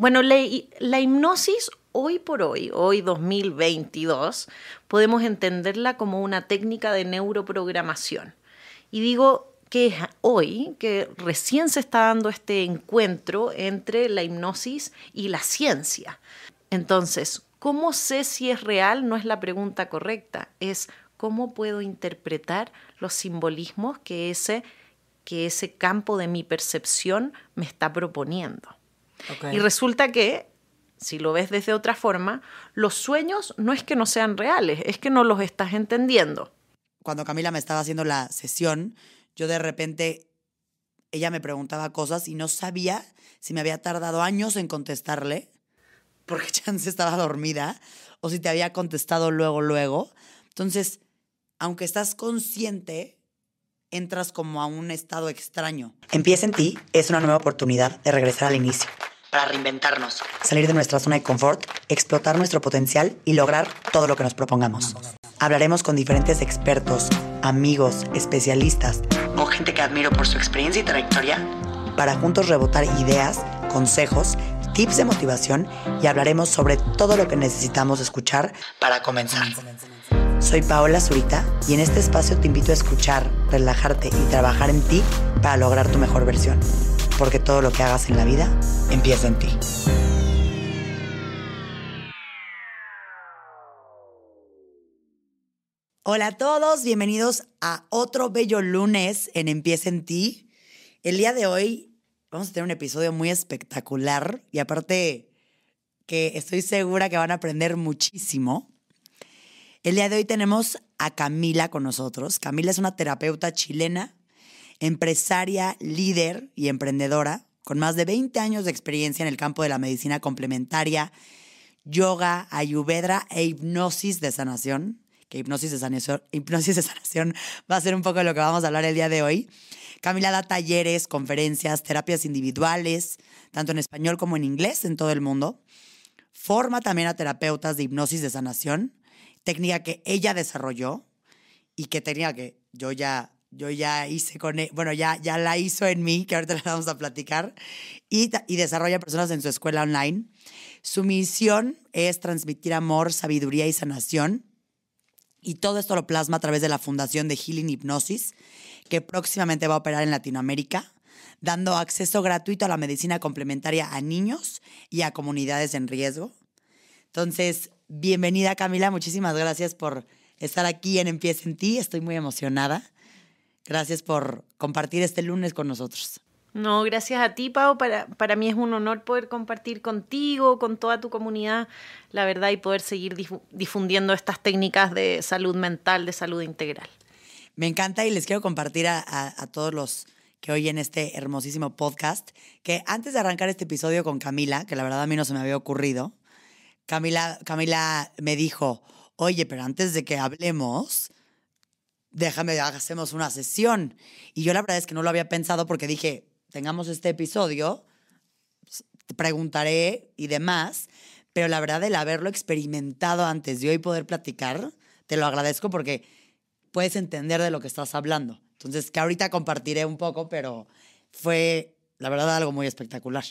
Bueno, la, hipnosis hoy por hoy, hoy 2022, podemos entenderla como una técnica de neuroprogramación. Y digo que es hoy que recién se está dando este encuentro entre la hipnosis y la ciencia. Entonces, ¿cómo sé si es real? No es la pregunta correcta, es cómo puedo interpretar los simbolismos que ese, que ese campo de mi percepción me está proponiendo. Y resulta que si lo ves desde otra forma, los sueños no es que no sean reales, es que no los estás entendiendo. Cuando Camila me estaba haciendo la sesión, yo de repente, ella me preguntaba cosas y no sabía si me había tardado años en contestarle, porque Chance estaba dormida, o si te había contestado luego, luego. Entonces, aunque estás consciente, entras como a un estado extraño. Empieza en ti es una nueva oportunidad de regresar al inicio para reinventarnos, salir de nuestra zona de confort, explotar nuestro potencial y lograr todo lo que nos propongamos. Hablaremos con diferentes expertos, amigos, especialistas o gente que admiro por su experiencia y trayectoria para juntos rebotar ideas, consejos, tips de motivación y hablaremos sobre todo lo que necesitamos escuchar para comenzar. Soy Paola Zurita y en este espacio te invito a escuchar, relajarte y trabajar en ti para lograr tu mejor versión porque todo lo que hagas en la vida empieza en ti. Hola a todos, bienvenidos a otro bello lunes en Empieza en ti. El día de hoy vamos a tener un episodio muy espectacular y aparte que estoy segura que van a aprender muchísimo. El día de hoy tenemos a Camila con nosotros. Camila es una terapeuta chilena empresaria, líder y emprendedora, con más de 20 años de experiencia en el campo de la medicina complementaria, yoga, ayurveda e hipnosis de sanación, que hipnosis de sanación, hipnosis de sanación va a ser un poco de lo que vamos a hablar el día de hoy. Camila da talleres, conferencias, terapias individuales, tanto en español como en inglés en todo el mundo. Forma también a terapeutas de hipnosis de sanación, técnica que ella desarrolló y que tenía que yo ya yo ya hice con, él, e, bueno, ya, ya la hizo en mí, que ahorita la vamos a platicar, y, y desarrolla personas en su escuela online. Su misión es transmitir amor, sabiduría y sanación. Y todo esto lo plasma a través de la Fundación de Healing Hipnosis, que próximamente va a operar en Latinoamérica, dando acceso gratuito a la medicina complementaria a niños y a comunidades en riesgo. Entonces, bienvenida Camila, muchísimas gracias por estar aquí en Empieza en ti, estoy muy emocionada. Gracias por compartir este lunes con nosotros. No, gracias a ti, Pau. Para, para mí es un honor poder compartir contigo, con toda tu comunidad, la verdad, y poder seguir difundiendo estas técnicas de salud mental, de salud integral. Me encanta y les quiero compartir a, a, todos los que oyen este hermosísimo podcast, que antes de arrancar este episodio con Camila, que la verdad a mí no se me había ocurrido, Camila, Camila me dijo, oye, pero antes de que hablemos, déjame, hacemos una sesión. Y yo la verdad es que no lo había pensado porque dije, tengamos este episodio, te preguntaré y demás, pero la verdad el haberlo experimentado antes de hoy poder platicar, te lo agradezco porque puedes entender de lo que estás hablando. Entonces, que ahorita compartiré un poco, pero fue, la verdad, algo muy espectacular.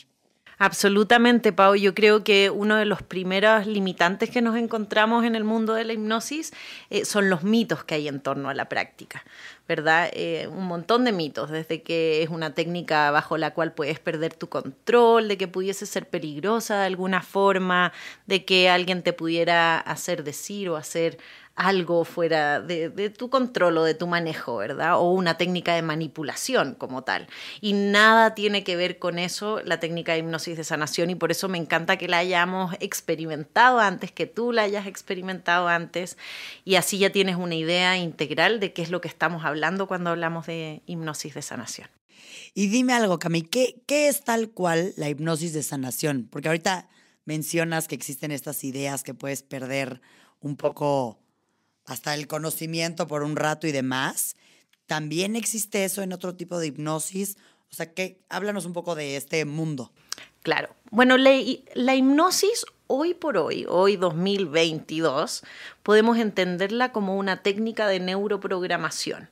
Absolutamente, Pau. Yo creo que uno de los primeros limitantes que nos encontramos en el mundo de la hipnosis eh, son los mitos que hay en torno a la práctica, ¿verdad? Eh, un montón de mitos, desde que es una técnica bajo la cual puedes perder tu control, de que pudiese ser peligrosa de alguna forma, de que alguien te pudiera hacer decir o hacer algo fuera de, tu control o de tu manejo, ¿verdad? O una técnica de manipulación como tal. Y nada tiene que ver con eso la técnica de hipnosis de sanación y por eso me encanta que la hayamos experimentado antes, que tú la hayas experimentado antes y así ya tienes una idea integral de qué es lo que estamos hablando cuando hablamos de hipnosis de sanación. Y dime algo, Cami, ¿qué, ¿qué es tal cual la hipnosis de sanación? Porque ahorita mencionas que existen estas ideas que puedes perder un poco hasta el conocimiento por un rato y demás. ¿También existe eso en otro tipo de hipnosis? O sea, que háblanos un poco de este mundo. Claro. Bueno, la, la hipnosis hoy por hoy, hoy 2022, podemos entenderla como una técnica de neuroprogramación.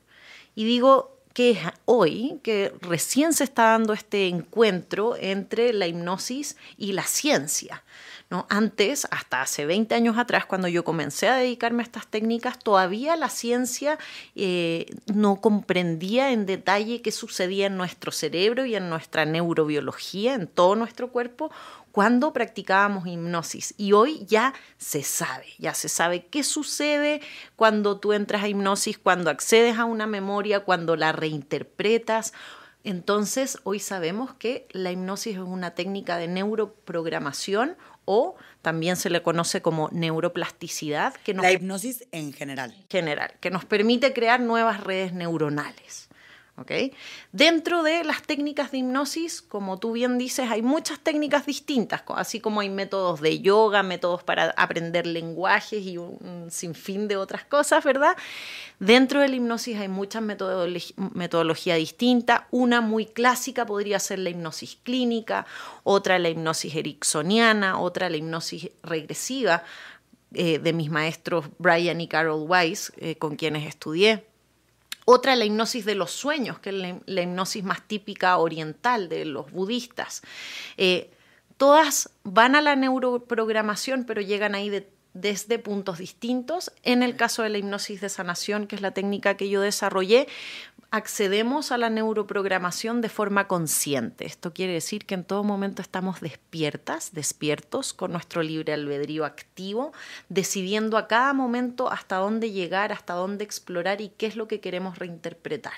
Y digo que es hoy, que recién se está dando este encuentro entre la hipnosis y la ciencia. ¿No? Antes, hasta hace 20 años atrás, cuando yo comencé a dedicarme a estas técnicas, todavía la ciencia eh, no comprendía en detalle qué sucedía en nuestro cerebro y en nuestra neurobiología, en todo nuestro cuerpo, cuando practicábamos hipnosis. Y hoy ya se sabe, ya se sabe qué sucede cuando tú entras a hipnosis, cuando accedes a una memoria, cuando la reinterpretas entonces, hoy sabemos que la hipnosis es una técnica de neuroprogramación o también se le conoce como neuroplasticidad. Que la hipnosis en general. General, que nos permite crear nuevas redes neuronales. Dentro de las técnicas de hipnosis, como tú bien dices, hay muchas técnicas distintas, así como hay métodos de yoga, métodos para aprender lenguajes y un sinfín de otras cosas, ¿verdad? Dentro de la hipnosis hay muchas metodologías distintas. Una muy clásica podría ser la hipnosis clínica, otra la hipnosis ericksoniana, otra la hipnosis regresiva eh, de mis maestros Brian y Carol Weiss, eh, con quienes estudié. Otra, la hipnosis de los sueños, que es la, hipnosis más típica oriental de los budistas. Eh, todas van a la neuroprogramación, pero llegan ahí de desde puntos distintos. En el caso de la hipnosis de sanación, que es la técnica que yo desarrollé, accedemos a la neuroprogramación de forma consciente. Esto quiere decir que en todo momento estamos despiertas, despiertos, con nuestro libre albedrío activo, decidiendo a cada momento hasta dónde llegar, hasta dónde explorar y qué es lo que queremos reinterpretar.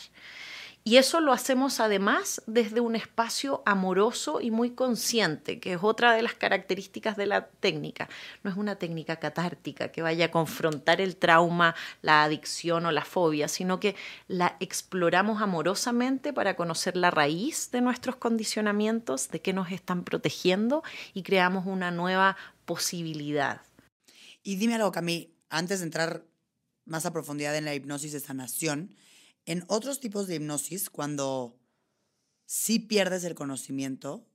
Y eso lo hacemos además desde un espacio amoroso y muy consciente, que es otra de las características de la técnica. No es una técnica catártica que vaya a confrontar el trauma, la adicción o la fobia, sino que la exploramos amorosamente para conocer la raíz de nuestros condicionamientos, de qué nos están protegiendo y creamos una nueva posibilidad. Y dime algo, Cami, antes de entrar más a profundidad en la hipnosis de sanación, en otros tipos de hipnosis, cuando sí pierdes el conocimiento,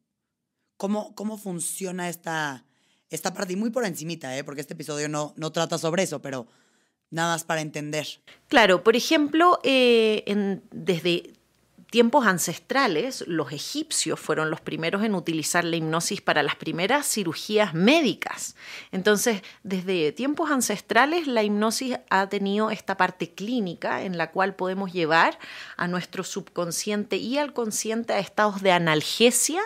¿cómo, cómo funciona esta, esta parte? Y muy por encimita, ¿eh? porque este episodio no, no trata sobre eso, pero nada más para entender. Claro, por ejemplo, eh, desde tiempos ancestrales, los egipcios fueron los primeros en utilizar la hipnosis para las primeras cirugías médicas. Entonces, desde tiempos ancestrales, la hipnosis ha tenido esta parte clínica en la cual podemos llevar a nuestro subconsciente y al consciente a estados de analgesia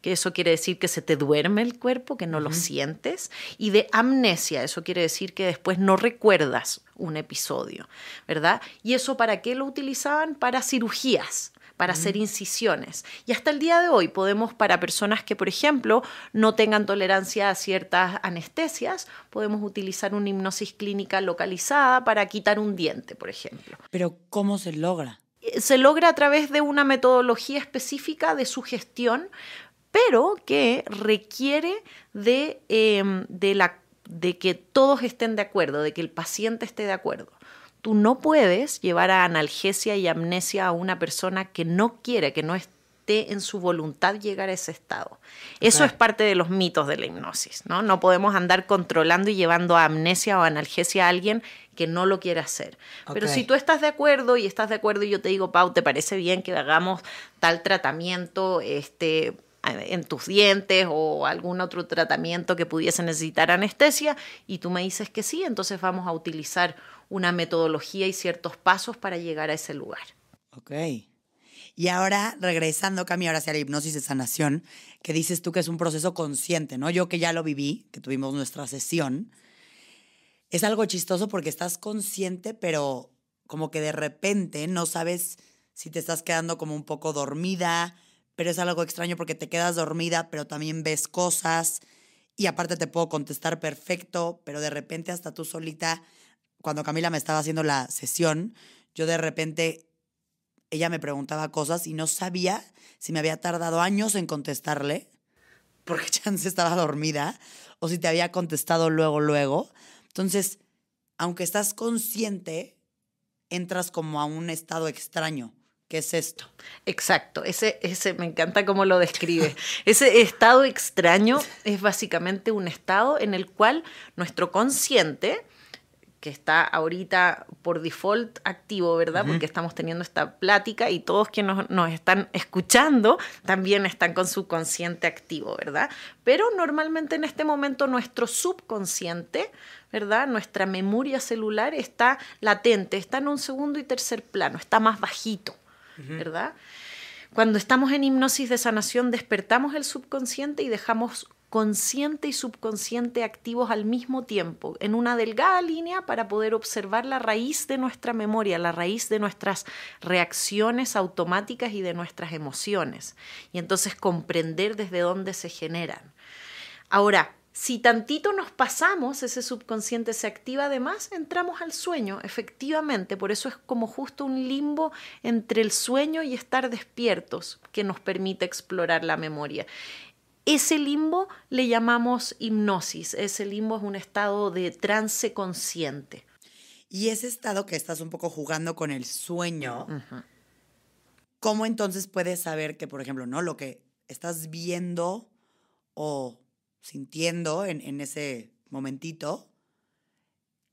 que eso quiere decir que se te duerme el cuerpo, que no lo sientes, y de amnesia, eso quiere decir que después no recuerdas un episodio, ¿verdad? ¿Y eso para qué lo utilizaban? Para cirugías para hacer incisiones. Y hasta el día de hoy podemos, para personas que, por ejemplo, no tengan tolerancia a ciertas anestesias, podemos utilizar una hipnosis clínica localizada para quitar un diente, por ejemplo. Pero ¿cómo se logra? Eh, se logra a través de una metodología específica de sugestión, pero que requiere de, em, de, la, de que todos estén de acuerdo, de que el paciente esté de acuerdo. Tú no puedes llevar a analgesia y amnesia a una persona que no quiere, que no esté en su voluntad llegar a ese estado. Eso es parte de los mitos de la hipnosis, ¿no? No podemos andar controlando y llevando a amnesia o analgesia a alguien que no lo quiere hacer. Pero si tú estás de acuerdo y estás de acuerdo y yo te digo, Pau, ¿te parece bien que hagamos tal tratamiento este, en tus dientes o algún otro tratamiento que pudiese necesitar anestesia? Y tú me dices que sí, entonces vamos a utilizar una metodología y ciertos pasos para llegar a ese lugar. Ok. Y ahora, regresando, Cami, ahora hacia la hipnosis de sanación, que dices tú que es un proceso consciente, ¿no? Yo que ya lo viví, que tuvimos nuestra sesión, es algo chistoso porque estás consciente, pero como que de repente no sabes si te estás quedando como un poco dormida, pero es algo extraño porque te quedas dormida, pero también ves cosas y aparte te puedo contestar perfecto, pero de repente hasta tú solita cuando Camila me estaba haciendo la sesión, yo de repente, ella me preguntaba cosas y no sabía si me había tardado años en contestarle, porque Chance estaba dormida, o si te había contestado luego, luego. Entonces, aunque estás consciente, entras como a un estado extraño. ¿Qué es esto? Exacto, ese, ese me encanta cómo lo describe. ese estado extraño es básicamente un estado en el cual nuestro consciente que está ahorita por default activo, ¿verdad? Porque estamos teniendo esta plática y todos quienes nos, están escuchando también están con subconsciente activo, ¿verdad? Pero normalmente en este momento nuestro subconsciente, ¿verdad? Nuestra memoria celular está latente, está en un segundo y tercer plano, está más bajito, ¿verdad? Cuando estamos en hipnosis de sanación, despertamos el subconsciente y dejamos consciente y subconsciente activos al mismo tiempo, en una delgada línea para poder observar la raíz de nuestra memoria, la raíz de nuestras reacciones automáticas y de nuestras emociones, y entonces comprender desde dónde se generan. Ahora, si tantito nos pasamos, ese subconsciente se activa además, entramos al sueño, efectivamente, por eso es como justo un limbo entre el sueño y estar despiertos que nos permite explorar la memoria. Ese limbo le llamamos hipnosis. Ese limbo es un estado de trance consciente. Y ese estado que estás un poco jugando con el sueño, ¿cómo entonces puedes saber que, por ejemplo, no lo que estás viendo o sintiendo en, ese momentito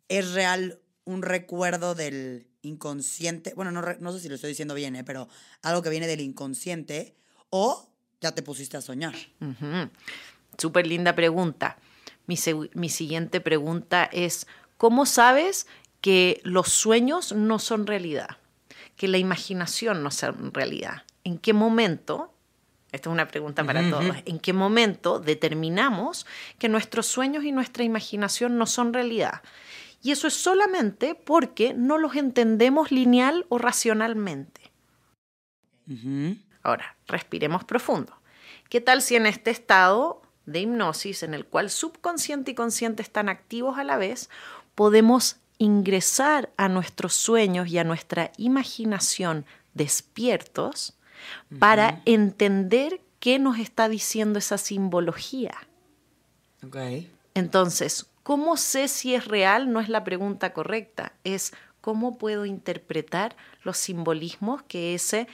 es real un recuerdo del inconsciente? Bueno, no, no sé si lo estoy diciendo bien, ¿eh? pero algo que viene del inconsciente o ya te pusiste a soñar. Súper linda pregunta. Mi, mi siguiente pregunta es, ¿cómo sabes que los sueños no son realidad? Que la imaginación no son realidad. ¿En qué momento esta es una pregunta para todos. ¿En qué momento determinamos que nuestros sueños y nuestra imaginación no son realidad? Y eso es solamente porque no los entendemos lineal o racionalmente. Ahora, respiremos profundo. ¿Qué tal si en este estado de hipnosis, en el cual subconsciente y consciente están activos a la vez, podemos ingresar a nuestros sueños y a nuestra imaginación despiertos para entender qué nos está diciendo esa simbología? Entonces, ¿cómo sé si es real? No es la pregunta correcta, es cómo puedo interpretar los simbolismos que ese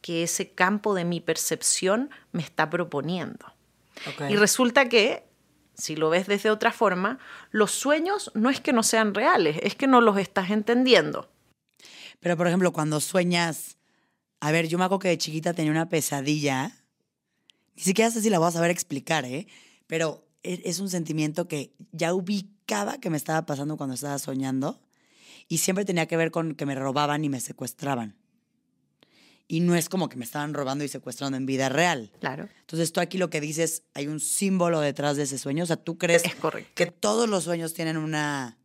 que ese campo de mi percepción me está proponiendo. Y resulta que, si lo ves desde otra forma, los sueños no es que no sean reales, es que no los estás entendiendo. Pero, por ejemplo, cuando sueñas, a ver, yo me acuerdo que de chiquita tenía una pesadilla, ni siquiera sé si la voy a saber explicar, ¿eh? Pero e, es un sentimiento que ya ubicaba que me estaba pasando cuando estaba soñando y siempre tenía que ver con que me robaban y me secuestraban y no es como que me estaban robando y secuestrando en vida real. Claro. Entonces tú aquí lo que dices, hay un símbolo detrás de ese sueño. O sea, tú crees que todos los sueños tienen una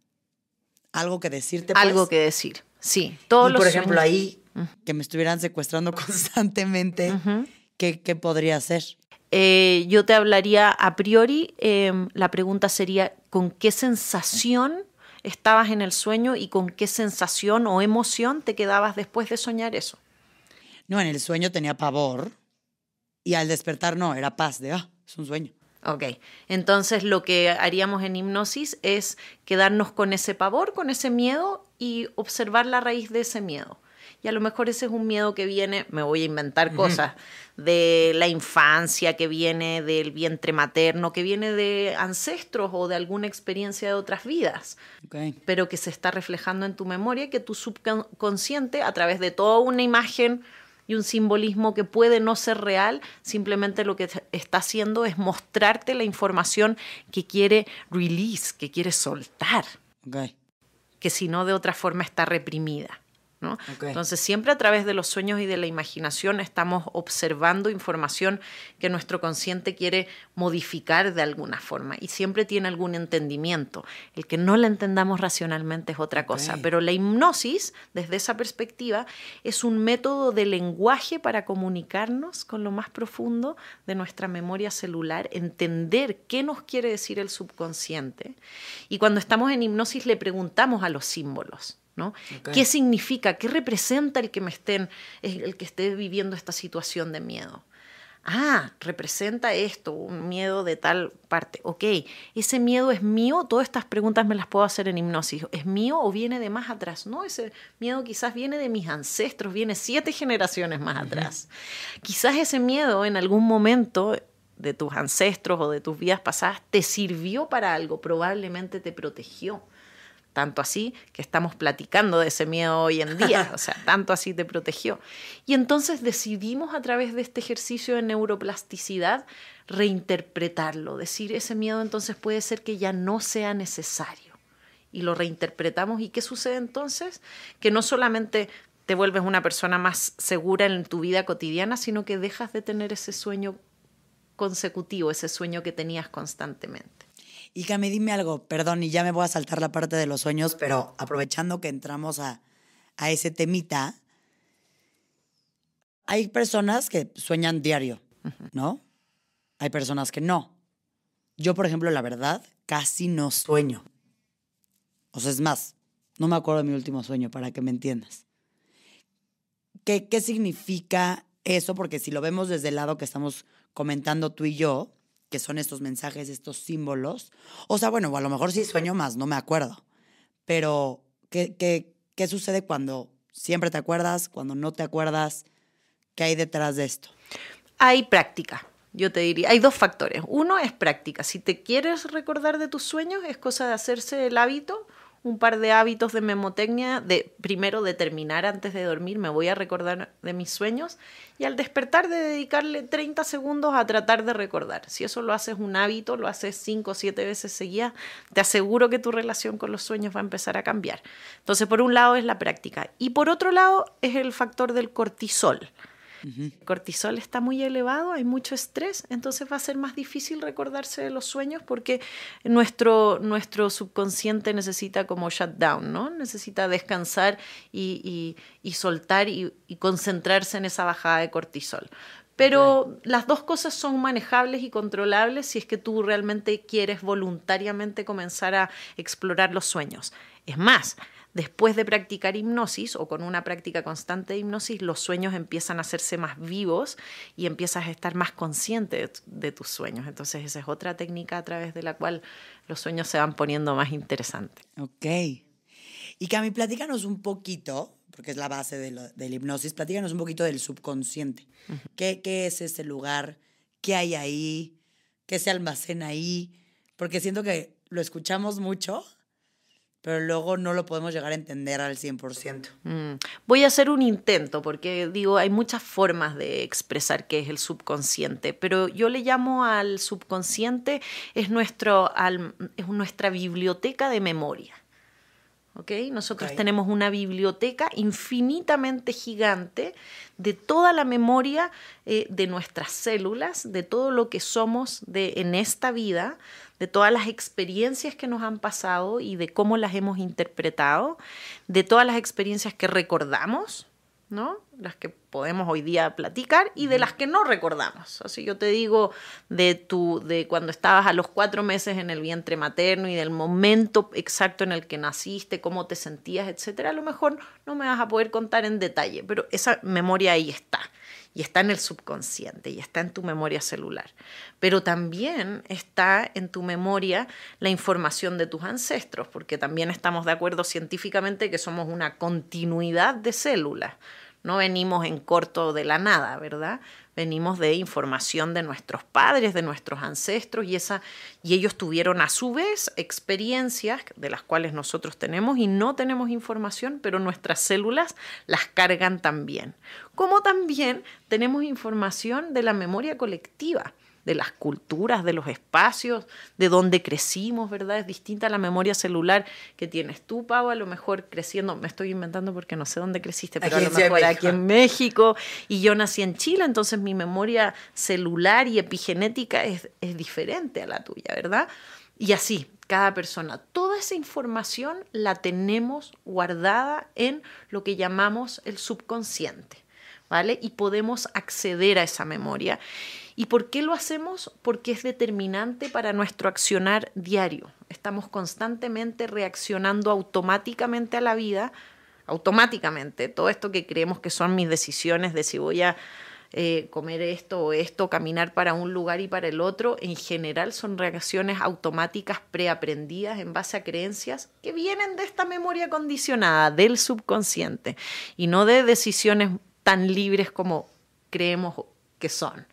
algo que decirte. Pues? Algo que decir, sí. Todos y, por ejemplo, ahí que me estuvieran secuestrando constantemente, ¿qué, podría ser? Eh, yo te hablaría a priori, em, la pregunta sería, ¿con qué sensación estabas en el sueño y con qué sensación o emoción te quedabas después de soñar eso? No, en el sueño tenía pavor y al despertar no, era paz de, ah, es un sueño. Ok, entonces lo que haríamos en hipnosis es quedarnos con ese pavor, con ese miedo y observar la raíz de ese miedo. Y a lo mejor ese es un miedo que viene, me voy a inventar cosas, de la infancia, que viene del vientre materno, que viene de ancestros o de alguna experiencia de otras vidas, pero que se está reflejando en tu memoria, que tu subconsciente, a través de toda una imagen y un simbolismo que puede no ser real, simplemente lo que está haciendo es mostrarte la información que quiere release, que quiere soltar, que si no de otra forma está reprimida. Entonces siempre a través de los sueños y de la imaginación estamos observando información que nuestro consciente quiere modificar de alguna forma y siempre tiene algún entendimiento. El que no la entendamos racionalmente es otra cosa, pero la hipnosis desde esa perspectiva es un método de lenguaje para comunicarnos con lo más profundo de nuestra memoria celular, entender qué nos quiere decir el subconsciente. Y cuando estamos en hipnosis le preguntamos a los símbolos. ¿Qué significa? ¿Qué representa el que me estén, el que esté viviendo esta situación de miedo? Ah, representa esto, un miedo de tal parte. Ok, ese miedo es mío, todas estas preguntas me las puedo hacer en hipnosis. ¿Es mío o viene de más atrás? No, ese miedo quizás viene de mis ancestros, viene siete generaciones más atrás. Quizás ese miedo en algún momento de tus ancestros o de tus vidas pasadas te sirvió para algo, probablemente te protegió Tanto así que estamos platicando de ese miedo hoy en día, o sea, tanto así te protegió. Y entonces decidimos a través de este ejercicio de neuroplasticidad reinterpretarlo, decir ese miedo entonces puede ser que ya no sea necesario. Y lo reinterpretamos. ¿Y qué sucede entonces? Que no solamente te vuelves una persona más segura en tu vida cotidiana, sino que dejas de tener ese sueño consecutivo, ese sueño que tenías constantemente. Y Cami, dime algo, perdón, y ya me voy a saltar la parte de los sueños, pero aprovechando que entramos a, a ese temita, hay personas que sueñan diario, ¿no? Hay personas que no. Yo, por ejemplo, la verdad, casi no sueño. O sea, es más, no me acuerdo de mi último sueño, para que me entiendas. ¿Qué, qué significa eso? Porque si lo vemos desde el lado que estamos comentando tú y yo, que son estos mensajes, estos símbolos. O sea, bueno, a lo mejor sí sueño más, no me acuerdo. Pero, ¿qué, qué, qué sucede cuando siempre te acuerdas, cuando no te acuerdas? ¿Qué hay detrás de esto? Hay práctica. Yo te diría, hay dos factores. Uno es práctica. Si te quieres recordar de tus sueños, es cosa de hacerse el hábito un par de hábitos de memotecnia, de primero determinar antes de dormir, me voy a recordar de mis sueños, y al despertar de dedicarle 30 segundos a tratar de recordar. Si eso lo haces un hábito, lo haces 5 o 7 veces seguidas, te aseguro que tu relación con los sueños va a empezar a cambiar. Entonces, por un lado es la práctica, y por otro lado es el factor del cortisol. El cortisol está muy elevado, hay mucho estrés, entonces va a ser más difícil recordarse de los sueños porque nuestro, nuestro subconsciente necesita como shutdown, ¿no? Necesita descansar y, soltar y, concentrarse en esa bajada de cortisol. Pero las dos cosas son manejables y controlables si es que tú realmente quieres voluntariamente comenzar a explorar los sueños. Es más, Después de practicar hipnosis o con una práctica constante de hipnosis, los sueños empiezan a hacerse más vivos y empiezas a estar más consciente de, tus sueños. Entonces esa es otra técnica a través de la cual los sueños se van poniendo más interesantes. Ok. Y Cami, platícanos un poquito, porque es la base de, la hipnosis, platícanos un poquito del subconsciente. ¿Qué, ¿Qué es ese lugar? ¿Qué hay ahí? ¿Qué se almacena ahí? Porque siento que lo escuchamos mucho, pero luego no lo podemos llegar a entender al 100%. Mm. Voy a hacer un intento, porque digo, hay muchas formas de expresar qué es el subconsciente, pero yo le llamo al subconsciente, es, nuestro, es nuestra biblioteca de memoria. ¿Okay? Nosotros tenemos una biblioteca infinitamente gigante de toda la memoria eh, de nuestras células, de todo lo que somos de, en esta vida, de todas las experiencias que nos han pasado y de cómo las hemos interpretado, de todas las experiencias que recordamos, ¿no? Las que podemos hoy día platicar y de las que no recordamos. Así yo te digo de tu, de cuando estabas a los cuatro meses en el vientre materno y del momento exacto en el que naciste, cómo te sentías, etcétera. A lo mejor no me vas a poder contar en detalle, pero esa memoria ahí está y está en el subconsciente y está en tu memoria celular. Pero también está en tu memoria la información de tus ancestros, porque también estamos de acuerdo científicamente que somos una continuidad de células. No venimos en corto de la nada, ¿verdad? Venimos de información de nuestros padres, de nuestros ancestros, y, esa, y ellos tuvieron a su vez experiencias de las cuales nosotros tenemos y no tenemos información, pero nuestras células las cargan también. Como también tenemos información de la memoria colectiva de las culturas, de los espacios, de donde crecimos, ¿verdad? Es distinta la memoria celular que tienes tú, Pau, a lo mejor creciendo, me estoy inventando porque no sé dónde creciste, pero a lo mejor aquí en México y yo nací en Chile, entonces mi memoria celular y epigenética es, es diferente a la tuya, ¿verdad? Y así, cada persona. Toda esa información la tenemos guardada en lo que llamamos el subconsciente, ¿vale? Y podemos acceder a esa memoria. ¿Y por qué lo hacemos? Porque es determinante para nuestro accionar diario. Estamos constantemente reaccionando automáticamente a la vida, automáticamente. Todo esto que creemos que son mis decisiones de si voy a eh, comer esto o esto, caminar para un lugar y para el otro, en general son reacciones automáticas preaprendidas en base a creencias que vienen de esta memoria condicionada, del subconsciente, y no de decisiones tan libres como creemos que son.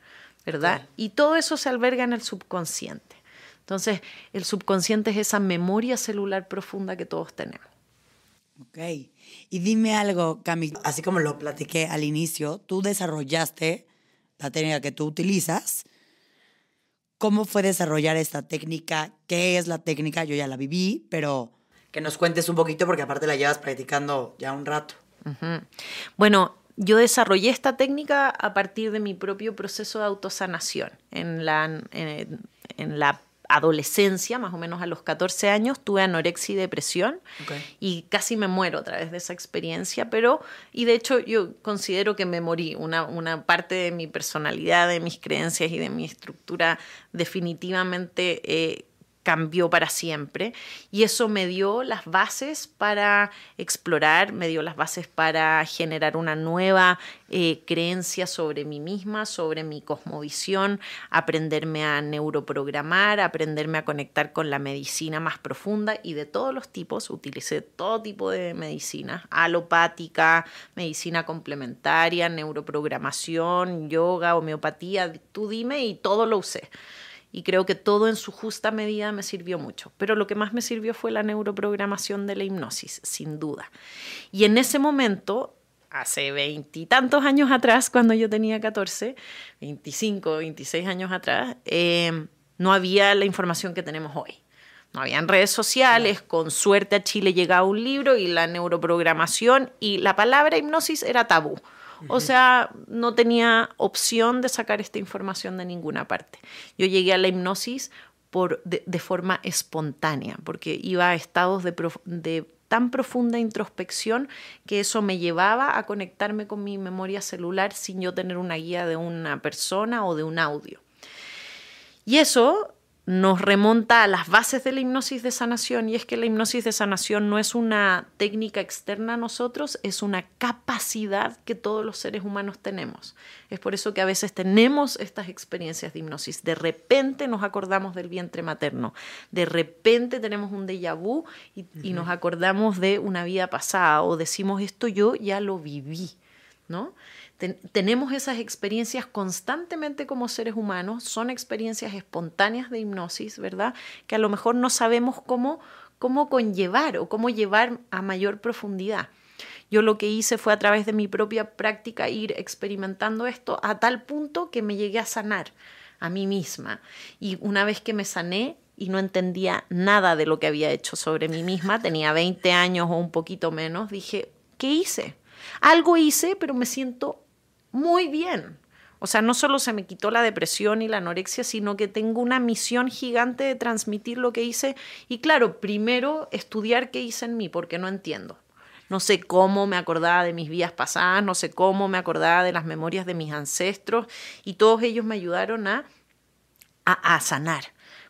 ¿Verdad? Y todo eso se alberga en el subconsciente. Entonces, el subconsciente es esa memoria celular profunda que todos tenemos. Ok. Y dime algo, Cami, así como lo platiqué al inicio, tú desarrollaste la técnica que tú utilizas. ¿Cómo fue desarrollar esta técnica? ¿Qué es la técnica? Yo ya la viví, pero que nos cuentes un poquito porque aparte la llevas practicando ya un rato. Bueno, yo desarrollé esta técnica a partir de mi propio proceso de autosanación. En la, en la adolescencia, más o menos a los 14 años, tuve anorexia y depresión y casi me muero a través de esa experiencia, pero, y de hecho yo considero que me morí, una, una parte de mi personalidad, de mis creencias y de mi estructura definitivamente eh, cambió para siempre y eso me dio las bases para explorar, me dio las bases para generar una nueva eh, creencia sobre mí misma, sobre mi cosmovisión, aprenderme a neuroprogramar, aprenderme a conectar con la medicina más profunda y de todos los tipos, utilicé todo tipo de medicina, alopática, medicina complementaria, neuroprogramación, yoga, homeopatía, tú dime y todo lo usé y creo que todo en su justa medida me sirvió mucho. Pero lo que más me sirvió fue la neuroprogramación de la hipnosis, sin duda. Y en ese momento, hace veintitantos años atrás, cuando yo tenía 14, 25, 26 años atrás, em, no había la información que tenemos hoy. No habían redes sociales, con suerte a Chile llegaba un libro y la neuroprogramación y la palabra hipnosis era tabú. O sea, no tenía opción de sacar esta información de ninguna parte. Yo llegué a la hipnosis por, de, forma espontánea, porque iba a estados de, de tan profunda introspección que eso me llevaba a conectarme con mi memoria celular sin yo tener una guía de una persona o de un audio. Y eso nos remonta a las bases de la hipnosis de sanación y es que la hipnosis de sanación no es una técnica externa a nosotros, es una capacidad que todos los seres humanos tenemos. Es por eso que a veces tenemos estas experiencias de hipnosis. De repente nos acordamos del vientre materno, de repente tenemos un déjà vu y, y nos acordamos de una vida pasada o decimos esto yo ya lo viví, ¿no? Tenemos esas experiencias constantemente como seres humanos, son experiencias espontáneas de hipnosis, ¿verdad? Que a lo mejor no sabemos cómo, cómo conllevar o cómo llevar a mayor profundidad. Yo lo que hice fue a través de mi propia práctica ir experimentando esto a tal punto que me llegué a sanar a mí misma. Y una vez que me sané, y no entendía nada de lo que había hecho sobre mí misma, tenía 20 años o un poquito menos, dije, ¿qué hice? Algo hice, pero me siento muy bien. O sea, no solo se me quitó la depresión y la anorexia, sino que tengo una misión gigante de transmitir lo que hice. Y claro, primero estudiar qué hice en mí, porque no entiendo. No sé cómo me acordaba de mis vidas pasadas, no sé cómo me acordaba de las memorias de mis ancestros, y todos ellos me ayudaron a, a, sanar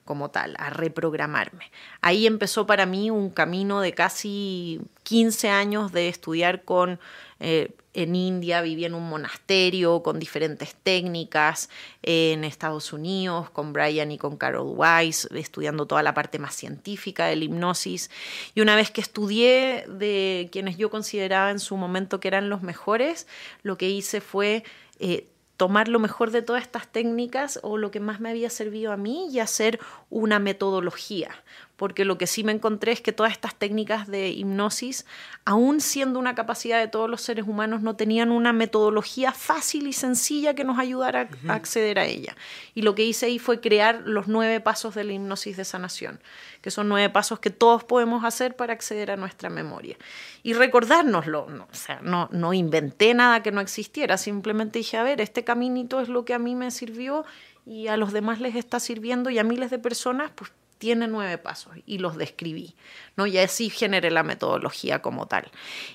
como tal, a reprogramarme. Ahí empezó para mí un camino de casi 15 años de estudiar con eh, en India, viví en un monasterio con diferentes técnicas, en Estados Unidos con Brian y con Carol Weiss, estudiando toda la parte más científica de la hipnosis. Y una vez que estudié de quienes yo consideraba en su momento que eran los mejores, lo que hice fue eh, tomar lo mejor de todas estas técnicas o lo que más me había servido a mí y hacer una metodología, porque lo que sí me encontré es que todas estas técnicas de hipnosis, aún siendo una capacidad de todos los seres humanos, no tenían una metodología fácil y sencilla que nos ayudara a acceder a ella. Y lo que hice ahí fue crear los nueve pasos de la hipnosis de sanación, que son nueve pasos que todos podemos hacer para acceder a nuestra memoria. Y recordárnoslo, no, o sea, no, no inventé nada que no existiera, simplemente dije, a ver, este caminito es lo que a mí me sirvió y a los demás les está sirviendo y a miles de personas, pues tiene nueve pasos y los describí, ¿no? Y así generé la metodología como tal.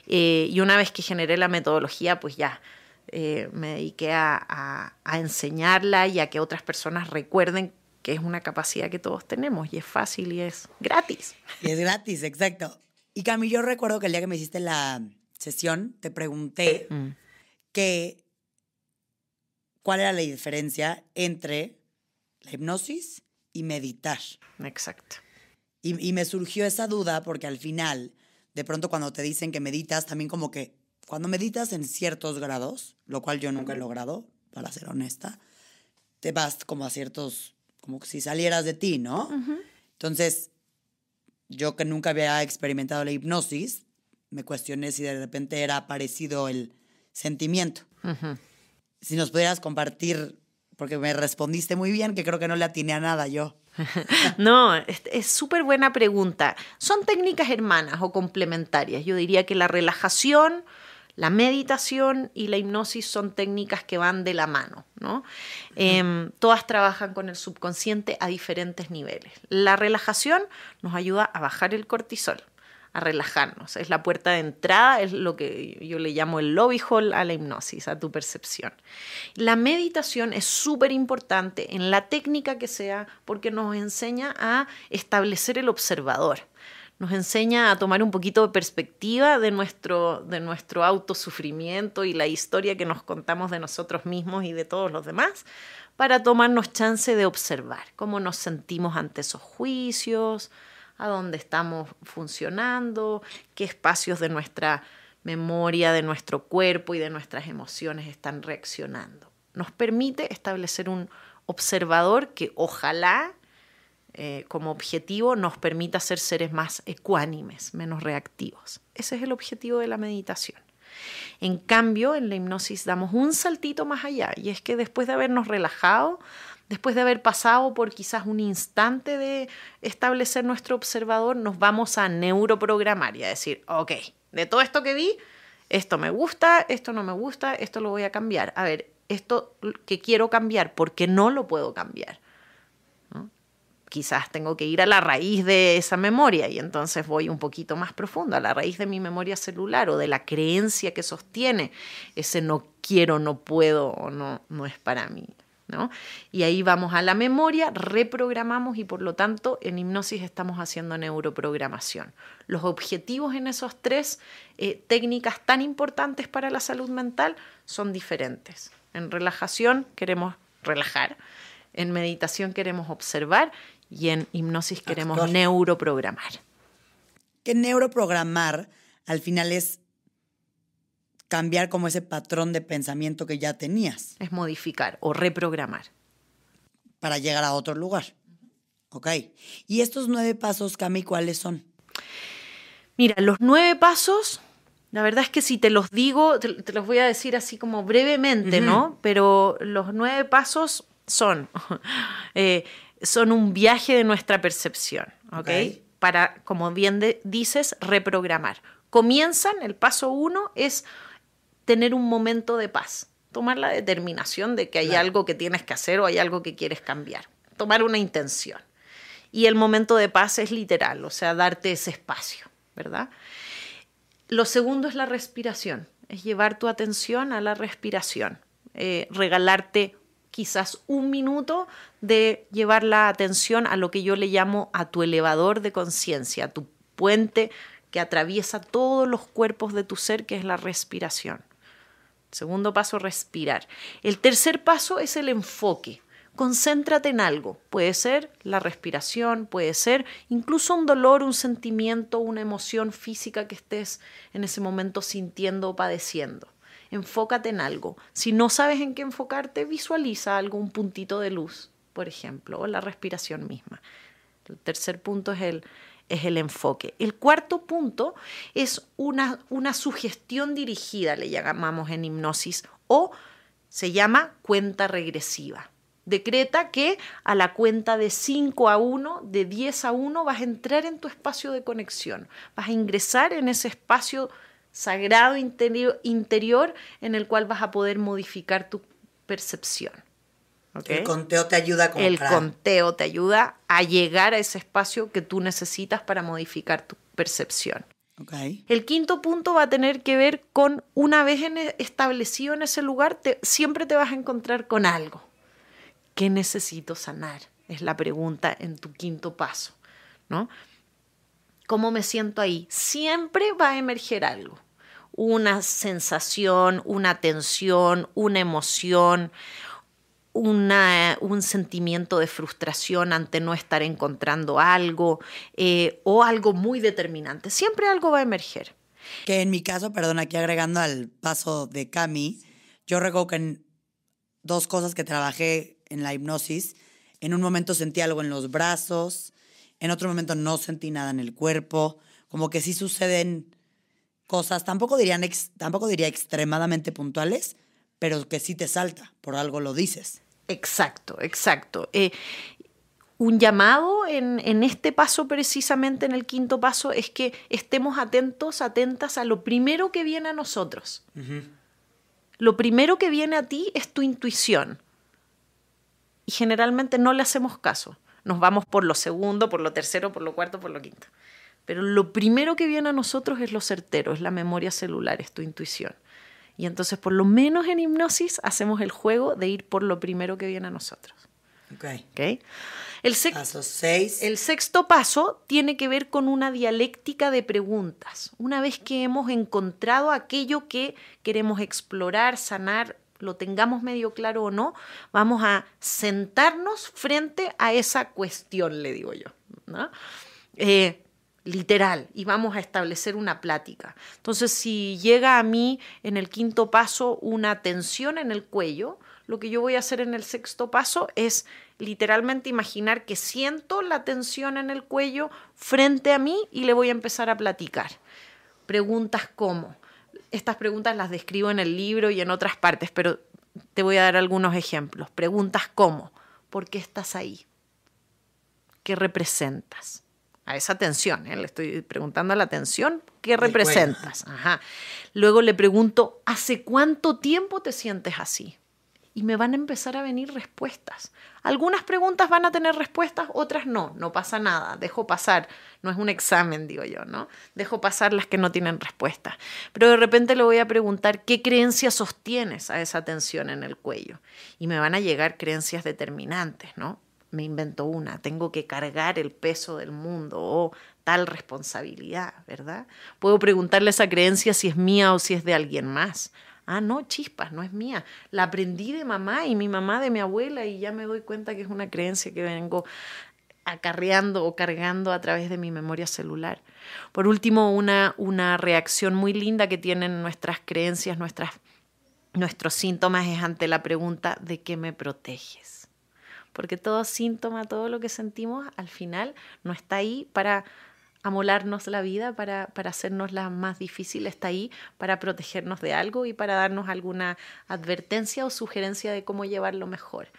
Eh, y una vez que generé la metodología, pues ya eh, me dediqué a, enseñarla y a que otras personas recuerden que es una capacidad que todos tenemos y es fácil y es gratis. Y es gratis, exacto. Y Cami, yo recuerdo que el día que me hiciste la sesión, te pregunté mm. que cuál era la diferencia entre la hipnosis y meditar. Exacto. Y, me surgió esa duda porque al final, de pronto cuando te dicen que meditas, también como que cuando meditas en ciertos grados, lo cual yo nunca he logrado, para ser honesta, te vas como a ciertos como si salieras de ti, ¿no? Entonces, yo que nunca había experimentado la hipnosis, me cuestioné si de repente era parecido el sentimiento. Si nos pudieras compartir, porque me respondiste muy bien, que creo que no le atiné a nada yo. no, es súper buena pregunta. Son técnicas hermanas o complementarias. Yo diría que la relajación, la meditación y la hipnosis son técnicas que van de la mano, ¿no? Em, todas trabajan con el subconsciente a diferentes niveles. La relajación nos ayuda a bajar el cortisol a relajarnos. Es la puerta de entrada, es lo que yo le llamo el lobby hall a la hipnosis, a tu percepción. La meditación es súper importante en la técnica que sea porque nos enseña a establecer el observador. Nos enseña a tomar un poquito de perspectiva de nuestro, de nuestro autosufrimiento y la historia que nos contamos de nosotros mismos y de todos los demás para tomarnos chance de observar cómo nos sentimos ante esos juicios, a dónde estamos funcionando, qué espacios de nuestra memoria, de nuestro cuerpo y de nuestras emociones están reaccionando. Nos permite establecer un observador que ojalá eh, como objetivo nos permita ser seres más ecuánimes, menos reactivos. Ese es el objetivo de la meditación. En cambio, en la hipnosis damos un saltito más allá y es que después de habernos relajado, después de haber pasado por quizás un instante de establecer nuestro observador, nos vamos a neuroprogramar y a decir, ok, de todo esto que vi, esto me gusta, esto no me gusta, esto lo voy a cambiar. A ver, esto que quiero cambiar, ¿por qué no lo puedo cambiar? Quizás tengo que ir a la raíz de esa memoria y entonces voy un poquito más profundo, a la raíz de mi memoria celular o de la creencia que sostiene ese no quiero, no puedo o no, no es para mí. Y ahí vamos a la memoria, reprogramamos y por lo tanto en hipnosis estamos haciendo neuroprogramación. Los objetivos en esas tres eh, técnicas tan importantes para la salud mental son diferentes. En relajación queremos relajar, en meditación queremos observar y en hipnosis queremos neuroprogramar. Que neuroprogramar al final es cambiar como ese patrón de pensamiento que ya tenías. Es modificar o reprogramar. Para llegar a otro lugar. Ok. ¿Y estos nueve pasos, Cami, cuáles son? Mira, los nueve pasos, la verdad es que si te los digo, te, los voy a decir así como brevemente, ¿no? Pero los nueve pasos son, eh, son un viaje de nuestra percepción, ¿ok? Para, como bien dices, reprogramar. Comienzan, el paso uno es tener un momento de paz, tomar la determinación de que hay algo que tienes que hacer o hay algo que quieres cambiar, tomar una intención. Y el momento de paz es literal, o sea, darte ese espacio, ¿verdad? Lo segundo es la respiración, es llevar tu atención a la respiración, eh, regalarte quizás un minuto de llevar la atención a lo que yo le llamo a tu elevador de conciencia, a tu puente que atraviesa todos los cuerpos de tu ser, que es la respiración. Segundo paso, respirar. El tercer paso es el enfoque. Concéntrate en algo. Puede ser la respiración, puede ser incluso un dolor, un sentimiento, una emoción física que estés en ese momento sintiendo o padeciendo. Enfócate en algo. Si no sabes en qué enfocarte, visualiza algún puntito de luz, por ejemplo, o la respiración misma. El tercer punto es el es el enfoque. El cuarto punto es una, una sugestión dirigida, le llamamos en hipnosis, o se llama cuenta regresiva. Decreta que a la cuenta de 5 a 1, de 10 a 1, vas a entrar en tu espacio de conexión, vas a ingresar en ese espacio sagrado interior, interior en el cual vas a poder modificar tu percepción. El conteo te ayuda a El conteo te ayuda a llegar a ese espacio que tú necesitas para modificar tu percepción. El quinto punto va a tener que ver con una vez e, establecido en ese lugar, siempre te vas a encontrar con algo. ¿Qué necesito sanar? Es la pregunta en tu quinto paso, ¿no? ¿Cómo me siento ahí? Siempre va a emerger algo. Una sensación, una tensión, una emoción, un sentimiento de frustración ante no estar encontrando algo eh, o algo muy determinante. Siempre algo va a emerger. Que en mi caso, perdón, aquí agregando al paso de Cami, yo recuerdo que en dos cosas que trabajé en la hipnosis en un momento sentí algo en los brazos, en otro momento no sentí nada en el cuerpo, como que sí suceden cosas, tampoco, dirían tampoco diría extremadamente puntuales, pero que sí te salta, por algo lo dices. Exacto, exacto. Eh, un llamado en, en, este paso, precisamente en el quinto paso, es que estemos atentos, atentas a lo primero que viene a nosotros. Lo primero que viene a ti es tu intuición. Y generalmente no le hacemos caso. Nos vamos por lo segundo, por lo tercero, por lo cuarto, por lo quinto. Pero lo primero que viene a nosotros es lo certero, es la memoria celular, es tu intuición. Y entonces, por lo menos en hipnosis, hacemos el juego de ir por lo primero que viene a nosotros. Okay. El, paso seis. el sexto paso tiene que ver con una dialéctica de preguntas. Una vez que hemos encontrado aquello que queremos explorar, sanar, lo tengamos medio claro o no, vamos a sentarnos frente a esa cuestión, le digo yo. ¿no? Eh, literal y vamos a establecer una plática. Entonces, si llega a mí en el quinto paso una tensión en el cuello, lo que yo voy a hacer en el sexto paso es literalmente imaginar que siento la tensión en el cuello frente a mí y le voy a empezar a platicar. Preguntas como, estas preguntas las describo en el libro y en otras partes, pero te voy a dar algunos ejemplos. Preguntas como, ¿por qué estás ahí? ¿Qué representas? A esa tensión. ¿eh? Le estoy preguntando a la tensión, ¿qué representas? Ajá. Luego le pregunto, ¿hace cuánto tiempo te sientes así? Y me van a empezar a venir respuestas. Algunas preguntas van a tener respuestas, otras no, no pasa nada, dejo pasar. No es un examen, digo yo, ¿no? Dejo pasar las que no tienen respuesta. Pero de repente le voy a preguntar, ¿qué creencia sostienes a esa tensión en el cuello? Y me van a llegar creencias determinantes, ¿no? Me invento una, tengo que cargar el peso del mundo o tal responsabilidad, ¿verdad? Puedo preguntarle esa creencia si es mía o si es de alguien más. Ah, no, chispas, no es mía. La aprendí de mamá y mi mamá de mi abuela y ya me doy cuenta que es una creencia que vengo acarreando o cargando a través de mi memoria celular. Por último, una, una reacción muy linda que tienen nuestras creencias, nuestras, nuestros síntomas es ante la pregunta ¿de qué me proteges? Porque todo síntoma, todo lo que sentimos, al final no está ahí para amolarnos la vida, para, para hacernos la más difícil, está ahí para protegernos de algo y para darnos alguna advertencia o sugerencia de cómo llevarlo mejor.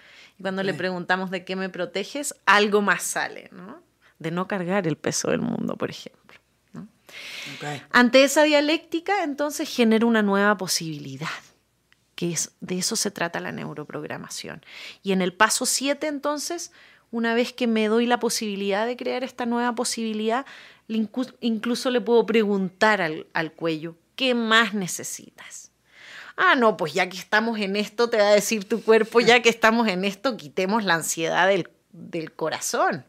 Y cuando le preguntamos de qué me proteges, algo más sale, ¿no? De no cargar el peso del mundo, por ejemplo. Ante esa dialéctica, entonces genera una nueva posibilidad que es, de eso se trata la neuroprogramación. Y en el paso 7, entonces, una vez que me doy la posibilidad de crear esta nueva posibilidad, incluso le puedo preguntar al, al cuello, ¿qué más necesitas? Ah, no, pues ya que estamos en esto, te va a decir tu cuerpo, ya que estamos en esto, quitemos la ansiedad del, del corazón.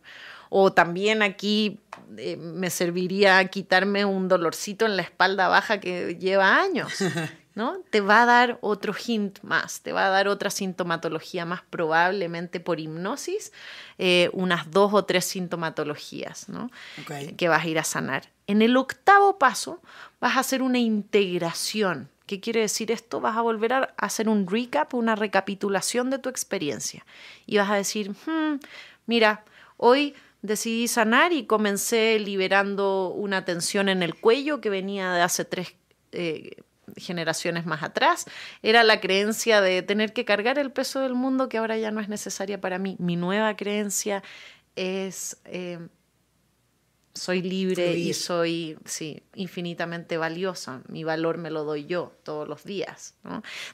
O también aquí eh, me serviría quitarme un dolorcito en la espalda baja que lleva años. ¿no? Te va a dar otro hint más, te va a dar otra sintomatología más probablemente por hipnosis, eh, unas dos o tres sintomatologías, ¿no? Que vas a ir a sanar. En el octavo paso vas a hacer una integración. ¿Qué quiere decir esto? Vas a volver a hacer un recap, una recapitulación de tu experiencia. Y vas a decir, hmm, mira, hoy decidí sanar y comencé liberando una tensión en el cuello que venía de hace tres eh, generaciones más atrás, era la creencia de tener que cargar el peso del mundo que ahora ya no es necesaria para mí. Mi nueva creencia es eh, soy libre y soy sí, infinitamente valiosa. Mi valor me lo doy yo todos los días.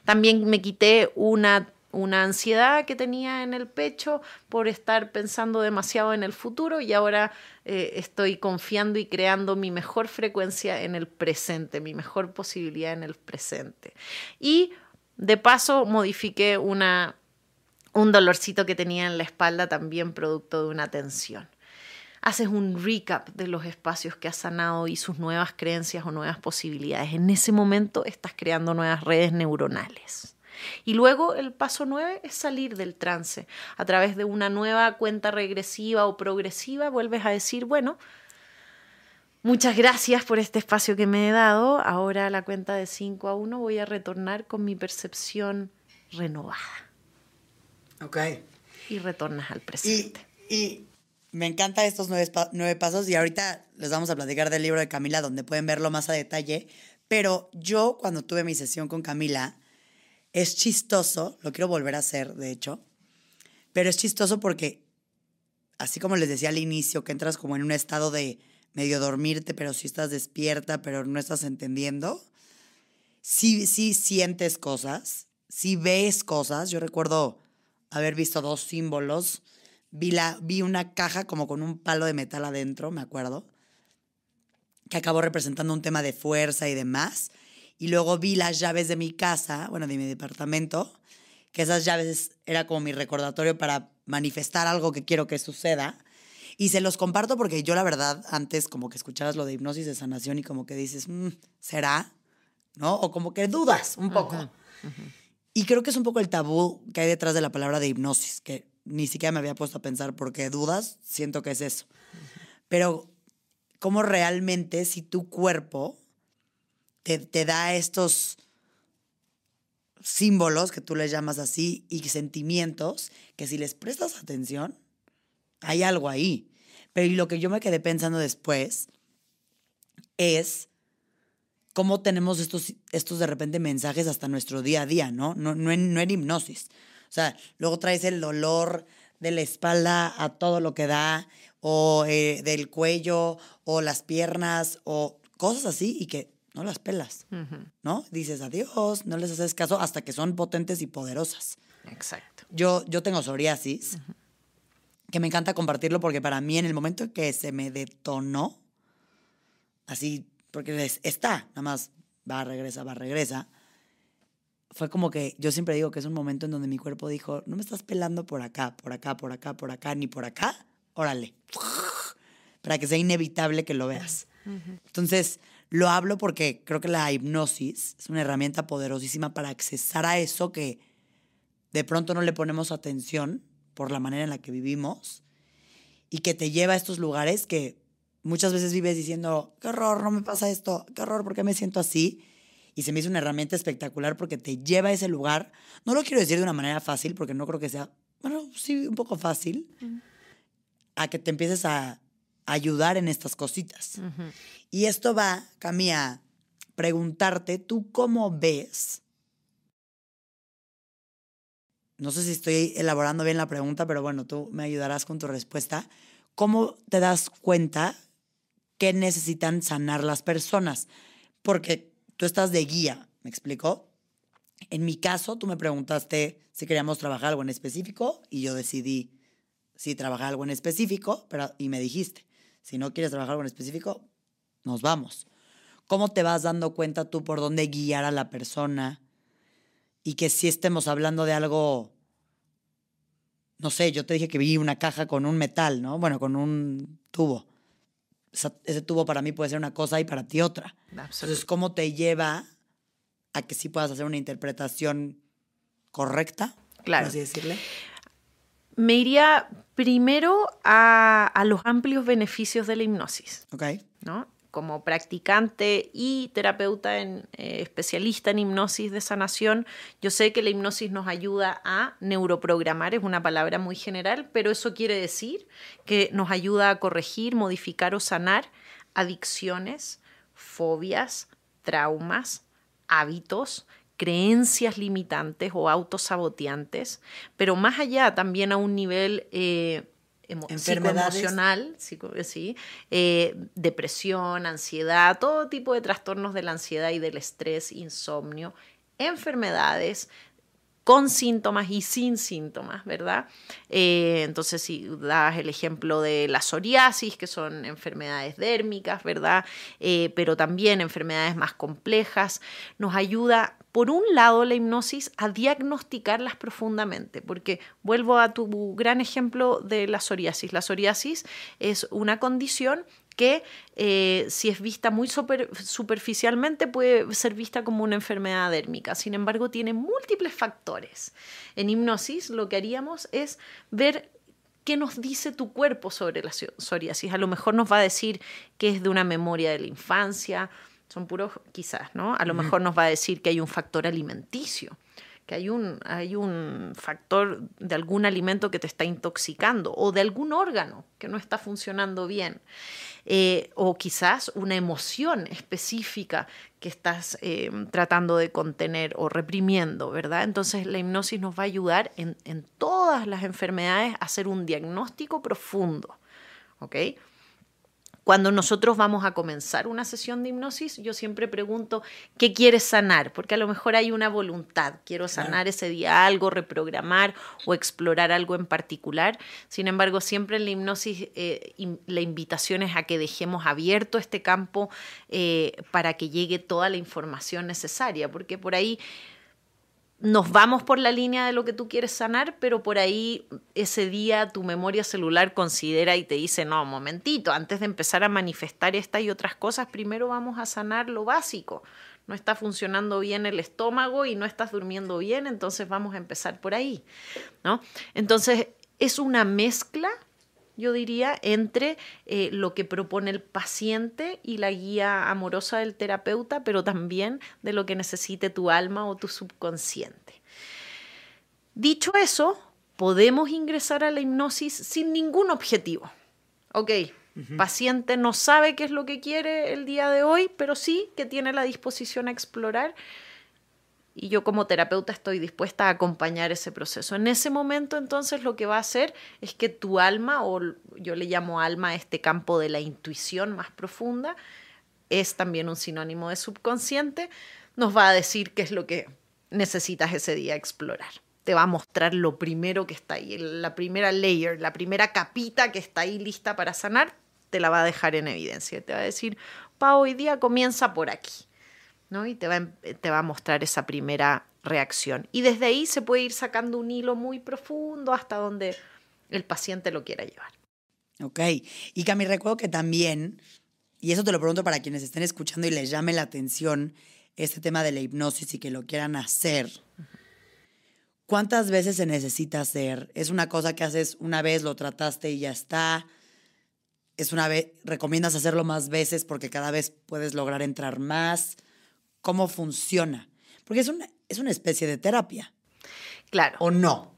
También me quité una una ansiedad que tenía en el pecho por estar pensando demasiado en el futuro y ahora eh, estoy confiando y creando mi mejor frecuencia en el presente, mi mejor posibilidad en el presente. Y de paso modifiqué una, un dolorcito que tenía en la espalda también producto de una tensión. Haces un recap de los espacios que has sanado y sus nuevas creencias o nuevas posibilidades. En ese momento estás creando nuevas redes neuronales. Y luego el paso nueve es salir del trance. A través de una nueva cuenta regresiva o progresiva vuelves a decir, bueno, muchas gracias por este espacio que me he dado. Ahora a la cuenta de 5 a 1 voy a retornar con mi percepción renovada. Ok. Y retornas al presente. Y, me encantan estos nueve, nueve pasos y ahorita les vamos a platicar del libro de Camila donde pueden verlo más a detalle. Pero yo cuando tuve mi sesión con Camila, es chistoso, lo quiero volver a hacer, de hecho, pero es chistoso porque, así como les decía al inicio, que entras como en un estado de medio dormirte, pero sí estás despierta, pero no estás entendiendo, sí, sí sientes cosas, sí ves cosas. Yo recuerdo haber visto dos símbolos. Vi, la, vi una caja como con un palo de metal adentro, me acuerdo, que acabó representando un tema de fuerza y demás. Y luego vi las llaves de mi casa, bueno, de mi departamento, que esas llaves era como mi recordatorio para manifestar algo que quiero que suceda. Y se los comparto porque yo la verdad antes como que escuchabas lo de hipnosis de sanación y como que dices, mm, ¿será? ¿No? O como que dudas un poco. Y creo que es un poco el tabú que hay detrás de la palabra de hipnosis, que ni siquiera me había puesto a pensar porque dudas, siento que es eso. Pero cómo realmente si tu cuerpo te, da estos símbolos, que tú les llamas así, y sentimientos, que si les prestas atención, hay algo ahí. Pero lo que yo me quedé pensando después es cómo tenemos estos, estos de repente mensajes hasta nuestro día a día, ¿no? No, no, en, no hipnosis. O sea, luego traes el dolor de la espalda a todo lo que da, o eh, del cuello, o las piernas, o cosas así, y que no las pelas, ¿no? Dices adiós, no les haces caso hasta que son potentes y poderosas. Exacto. Yo, yo tengo psoriasis, que me encanta compartirlo porque para mí en el momento que se me detonó, así, porque está, nada más va, regresa, va, regresa, fue como que yo siempre digo que es un momento en donde mi cuerpo dijo, no me estás pelando por acá, por acá, por acá, por acá, ni por acá, órale, para que sea inevitable que lo veas. Entonces, lo hablo porque creo que la hipnosis es una herramienta poderosísima para accesar a eso que de pronto no le ponemos atención por la manera en la que vivimos y que te lleva a estos lugares que muchas veces vives diciendo, qué horror, no me pasa esto, qué horror, ¿por qué me siento así? Y se me hizo una herramienta espectacular porque te lleva a ese lugar. No lo quiero decir de una manera fácil porque no creo que sea, bueno, sí, un poco fácil, a que te empieces a ayudar en estas cositas. Y esto va, Camila, a preguntarte, ¿tú cómo ves? No sé si estoy elaborando bien la pregunta, pero bueno, tú me ayudarás con tu respuesta. ¿Cómo te das cuenta que necesitan sanar las personas? Porque tú estás de guía, ¿me explicó? En mi caso, tú me preguntaste si queríamos trabajar algo en específico y yo decidí si trabajar algo en específico, pero, y me dijiste, si no quieres trabajar algo en específico, nos vamos. ¿Cómo te vas dando cuenta tú por dónde guiar a la persona? Y que si estemos hablando de algo, no sé, yo te dije que vi una caja con un metal, ¿no? Bueno, con un tubo. ese tubo para mí puede ser una cosa y para ti otra. Entonces, ¿cómo te lleva a que sí puedas hacer una interpretación correcta? Claro. así decirle. Me iría primero a, los amplios beneficios de la hipnosis. Ok. ¿no? Como practicante y terapeuta en, eh, especialista en hipnosis de sanación, yo sé que la hipnosis nos ayuda a neuroprogramar, es una palabra muy general, pero eso quiere decir que nos ayuda a corregir, modificar o sanar adicciones, fobias, traumas, hábitos creencias limitantes o autosaboteantes, pero más allá también a un nivel eh, psicoemocional, sí, eh, depresión, ansiedad, todo tipo de trastornos de la ansiedad y del estrés, insomnio, enfermedades, con síntomas y sin síntomas, ¿verdad? Eh, entonces, si das el ejemplo de la psoriasis, que son enfermedades dérmicas, ¿verdad? Eh, pero también enfermedades más complejas, nos ayuda, por un lado, la hipnosis a diagnosticarlas profundamente, porque vuelvo a tu gran ejemplo de la psoriasis. La psoriasis es una condición que eh, si es vista muy superficialmente puede ser vista como una enfermedad dérmica. Sin embargo, tiene múltiples factores. En hipnosis lo que haríamos es ver qué nos dice tu cuerpo sobre la psoriasis. A lo mejor nos va a decir que es de una memoria de la infancia, son puros quizás, ¿no? A lo mejor nos va a decir que hay un factor alimenticio que hay un, hay un factor de algún alimento que te está intoxicando o de algún órgano que no está funcionando bien. Eh, o quizás una emoción específica que estás eh, tratando de contener o reprimiendo, ¿verdad? Entonces la hipnosis nos va a ayudar en, en todas las enfermedades a hacer un diagnóstico profundo, ¿ok? Cuando nosotros vamos a comenzar una sesión de hipnosis, yo siempre pregunto, ¿qué quieres sanar? Porque a lo mejor hay una voluntad, quiero sanar ese día algo, reprogramar o explorar algo en particular. Sin embargo, siempre en la hipnosis eh, la invitación es a que dejemos abierto este campo eh, para que llegue toda la información necesaria, porque por ahí nos vamos por la línea de lo que tú quieres sanar, pero por ahí ese día tu memoria celular considera y te dice, no, momentito, antes de empezar a manifestar esta y otras cosas, primero vamos a sanar lo básico. No está funcionando bien el estómago y no estás durmiendo bien, entonces vamos a empezar por ahí, ¿no? Entonces es una mezcla yo diría, entre eh, lo que propone el paciente y la guía amorosa del terapeuta, pero también de lo que necesite tu alma o tu subconsciente. Dicho eso, podemos ingresar a la hipnosis sin ningún objetivo. Ok, paciente no sabe qué es lo que quiere el día de hoy, pero sí que tiene la disposición a explorar y yo como terapeuta estoy dispuesta a acompañar ese proceso. En ese momento entonces lo que va a hacer es que tu alma, o yo le llamo alma a este campo de la intuición más profunda, es también un sinónimo de subconsciente, nos va a decir qué es lo que necesitas ese día explorar. Te va a mostrar lo primero que está ahí, la primera layer, la primera capita que está ahí lista para sanar, te la va a dejar en evidencia. Te va a decir, pa, hoy día comienza por aquí y te va, em, te va a mostrar esa primera reacción. Y desde ahí se puede ir sacando un hilo muy profundo hasta donde el paciente lo quiera llevar. Ok. Y Cami, recuerdo que también, y eso te lo pregunto para quienes estén escuchando y les llame la atención este tema de la hipnosis y que lo quieran hacer. ¿Cuántas veces se necesita hacer? ¿Es una cosa que haces una vez, lo trataste y ya está? ¿Es una vez, recomiendas hacerlo más veces porque cada vez puedes lograr entrar más? Cómo funciona. Porque es una, es una especie de terapia. Claro. ¿O no?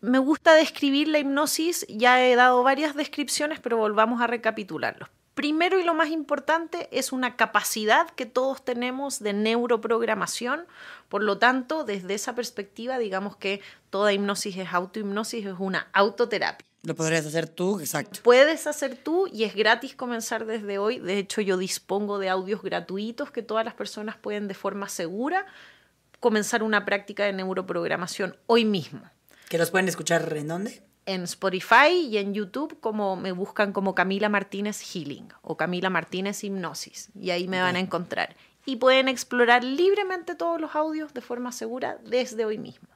Me gusta describir la hipnosis, ya he dado varias descripciones, pero volvamos a recapitularlo. Primero y lo más importante es una capacidad que todos tenemos de neuroprogramación, por lo tanto, desde esa perspectiva, digamos que toda hipnosis es autohipnosis, es una autoterapia. Lo podrías hacer tú, exacto. Puedes hacer tú y es gratis comenzar desde hoy. De hecho, yo dispongo de audios gratuitos que todas las personas pueden de forma segura comenzar una práctica de neuroprogramación hoy mismo. ¿Que los pueden escuchar en dónde? En Spotify y en YouTube, como me buscan como Camila Martínez Healing o Camila Martínez Hipnosis. Y ahí me van a encontrar. Y pueden explorar libremente todos los audios de forma segura desde hoy mismo.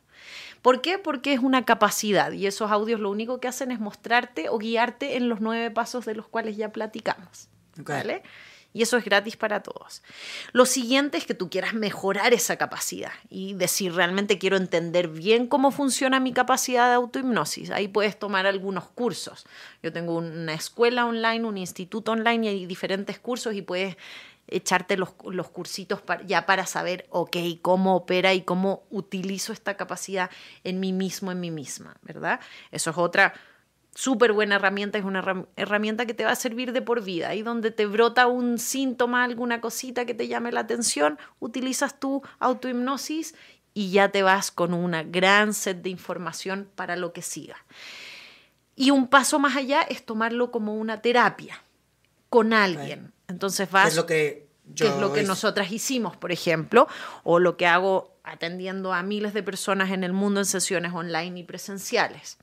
¿Por qué? Porque es una capacidad y esos audios lo único que hacen es mostrarte o guiarte en los nueve pasos de los cuales ya platicamos. ¿Vale? Y eso es gratis para todos. Lo siguiente es que tú quieras mejorar esa capacidad y decir realmente quiero entender bien cómo funciona mi capacidad de autohipnosis. Ahí puedes tomar algunos cursos. Yo tengo una escuela online, un instituto online y hay diferentes cursos y puedes echarte los, los cursitos ya para saber, ok, cómo opera y cómo utilizo esta capacidad en mí mismo, en mí misma, ¿verdad? Eso es otra súper buena herramienta, es una herramienta que te va a servir de por vida. Ahí donde te brota un síntoma, alguna cosita que te llame la atención, utilizas tu autohipnosis y ya te vas con una gran set de información para lo que siga. Y un paso más allá es tomarlo como una terapia con alguien. Entonces vas... Es lo que es lo que nosotras hicimos, por ejemplo, o lo que hago atendiendo a miles de personas en el mundo en sesiones online y presenciales.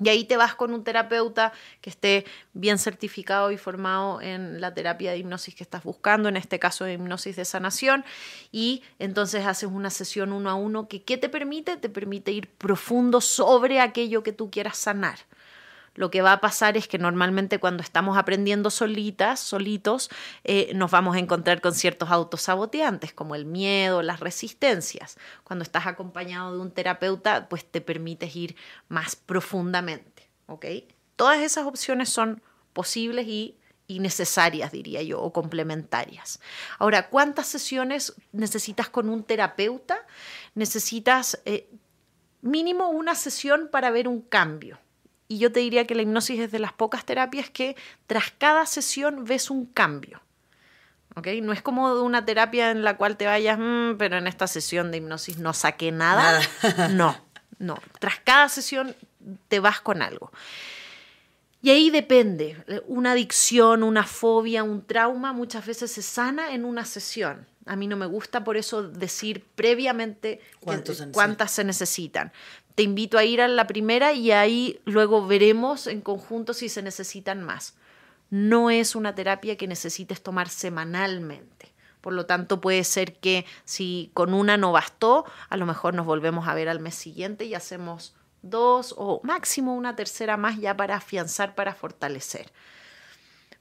Y ahí te vas con un terapeuta que esté bien certificado y formado en la terapia de hipnosis que estás buscando, en este caso de hipnosis de sanación, y entonces haces una sesión uno a uno que ¿qué te permite? Te permite ir profundo sobre aquello que tú quieras sanar lo que va a pasar es que normalmente cuando estamos aprendiendo solitas, solitos, eh, nos vamos a encontrar con ciertos autosaboteantes, como el miedo, las resistencias. Cuando estás acompañado de un terapeuta, pues te permites ir más profundamente, ¿ok? Todas esas opciones son posibles y y necesarias, diría yo, o complementarias. Ahora, ¿cuántas sesiones necesitas con un terapeuta? Necesitas eh, mínimo una sesión para ver un cambio. Y yo te diría que la hipnosis es de las pocas terapias que tras cada sesión ves un cambio. ¿Okay? No es como una terapia en la cual te vayas, mm, pero en esta sesión de hipnosis no saqué nada. nada. no, no. Tras cada sesión te vas con algo. Y ahí depende. Una adicción, una fobia, un trauma muchas veces se sana en una sesión. A mí no me gusta por eso decir previamente cuántas se necesitan. Te invito a ir a la primera y ahí luego veremos en conjunto si se necesitan más. No es una terapia que necesites tomar semanalmente. Por lo tanto, puede ser que si con una no bastó, a lo mejor nos volvemos a ver al mes siguiente y hacemos dos o máximo una tercera más ya para afianzar, para fortalecer.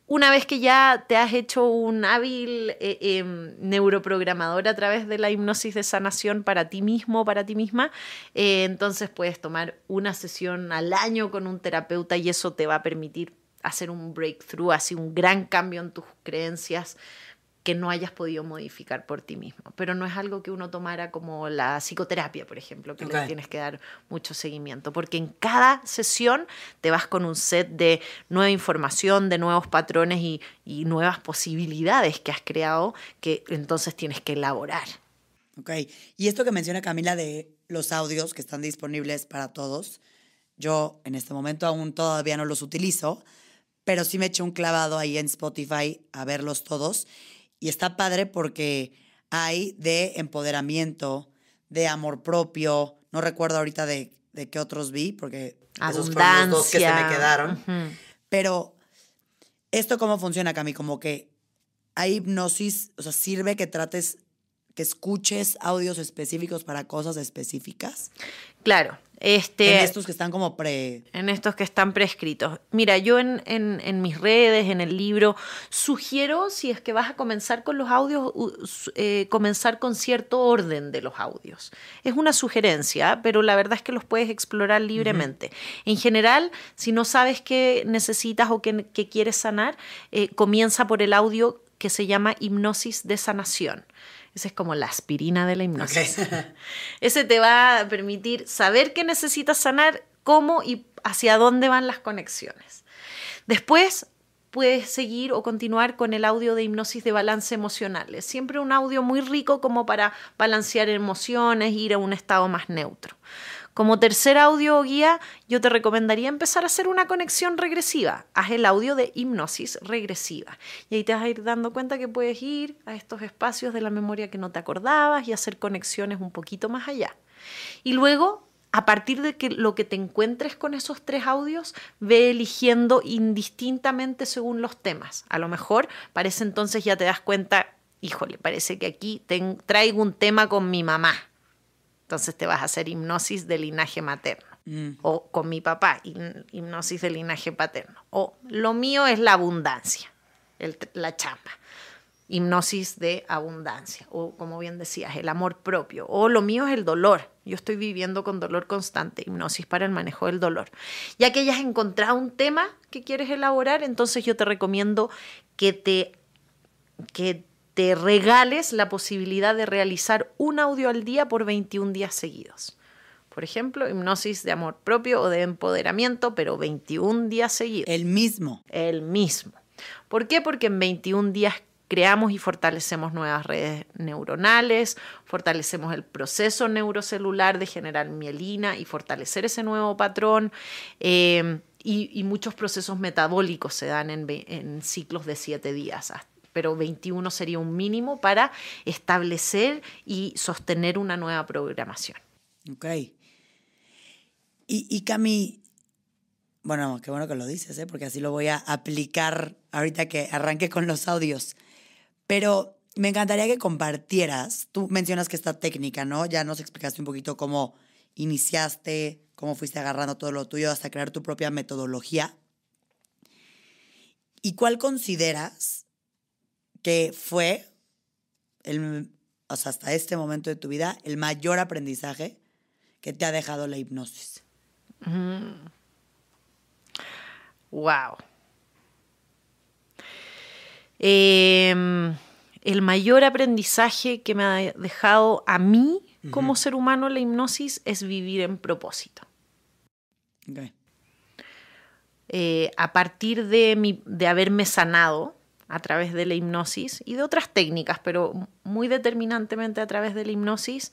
Una vez que ya te has hecho un hábil eh, em, neuroprogramador a través de la hipnosis de sanación para ti mismo, para ti misma, eh, entonces puedes tomar una sesión al año con un terapeuta y eso te va a permitir hacer un breakthrough, así un gran cambio en tus creencias, que no hayas podido modificar por ti mismo. Pero no es algo que uno tomara como la psicoterapia, por ejemplo, que le tienes que dar mucho seguimiento, porque en cada sesión te vas con un set de nueva información, de nuevos patrones y, y nuevas posibilidades que has creado que entonces tienes que elaborar. Ok, y esto que menciona Camila de los audios que están disponibles para todos, yo en este momento aún todavía no los utilizo, pero sí me eché un clavado ahí en Spotify a verlos todos y está padre porque hay de empoderamiento, de amor propio. No recuerdo ahorita de, de qué otros vi, porque esos fueron los dos que se me quedaron. Pero, ¿esto cómo funciona, Cami? Como que hay hipnosis, o sea, sirve que trates, que escuches audios específicos para cosas específicas. Claro, este, en estos que están como pre... En estos que están prescritos. Mira, yo en, en, mis redes, en el libro, sugiero, si es que vas a comenzar con los audios, eh, comenzar con cierto orden de los audios. Es una sugerencia, pero la verdad es que los puedes explorar libremente. En general, si no sabes qué necesitas o qué, quieres sanar, eh, comienza por el audio que se llama hipnosis de sanación. Esa es como la aspirina de la hipnosis. Ese te va a permitir saber qué necesitas sanar, cómo y hacia dónde van las conexiones. Después puedes seguir o continuar con el audio de hipnosis de balance emocional. Es siempre un audio muy rico como para balancear emociones, ir a un estado más neutro. Como tercer audio o guía, yo te recomendaría empezar a hacer una conexión regresiva. Haz el audio de hipnosis regresiva. Y ahí te vas a ir dando cuenta que puedes ir a estos espacios de la memoria que no te acordabas y hacer conexiones un poquito más allá. Y luego a partir de que lo que te encuentres con esos tres audios, ve eligiendo indistintamente según los temas. A lo mejor parece entonces ya te das cuenta, híjole, parece que aquí traigo un tema con mi mamá. Entonces te vas a hacer hipnosis de linaje materno. Mm. O con mi papá, hipnosis de linaje paterno. O lo mío es la abundancia, la chamba. Hipnosis de abundancia. O como bien decías, el amor propio. O lo mío es el dolor. Yo estoy viviendo con dolor constante. Hipnosis para el manejo del dolor. Ya que hayas encontrado un tema que quieres elaborar, entonces yo te recomiendo que te, que te regales la posibilidad de realizar un audio al día por 21 días seguidos. Por ejemplo, hipnosis de amor propio o de empoderamiento, pero 21 días seguidos. El mismo. El mismo. ¿Por qué? Porque en 21 días creamos y fortalecemos nuevas redes neuronales, fortalecemos el proceso neurocelular de generar mielina y fortalecer ese nuevo patrón. Eh, y, muchos procesos metabólicos se dan en, en ciclos de 7 días pero 21 sería un mínimo para establecer y sostener una nueva programación. Ok. Y, Cami, bueno, qué bueno que lo dices, ¿eh? porque así lo voy a aplicar ahorita que arranque con los audios. Pero me encantaría que compartieras, tú mencionas que esta técnica, ¿no? Ya nos explicaste un poquito cómo iniciaste, cómo fuiste agarrando todo lo tuyo hasta crear tu propia metodología. ¿Y cuál consideras que fue, el, hasta este momento de tu vida, el mayor aprendizaje que te ha dejado la hipnosis? Wow. Em, el mayor aprendizaje que me ha dejado a mí como ser humano la hipnosis es vivir en propósito. Eh, a partir de, mi, de haberme sanado a través de la hipnosis y de otras técnicas, pero muy determinantemente a través de la hipnosis,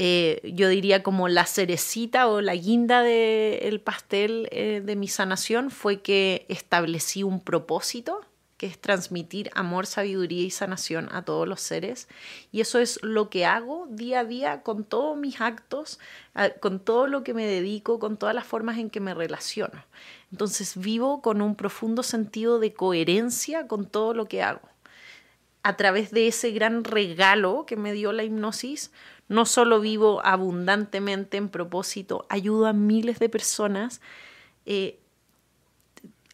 eh, yo diría como la cerecita o la guinda del pastel eh, de mi sanación fue que establecí un propósito que es transmitir amor, sabiduría y sanación a todos los seres. Y eso es lo que hago día a día con todos mis actos, con todo lo que me dedico, con todas las formas en que me relaciono. Entonces vivo con un profundo sentido de coherencia con todo lo que hago. A través de ese gran regalo que me dio la hipnosis, no solo vivo abundantemente en propósito, ayudo a miles de personas. Eh,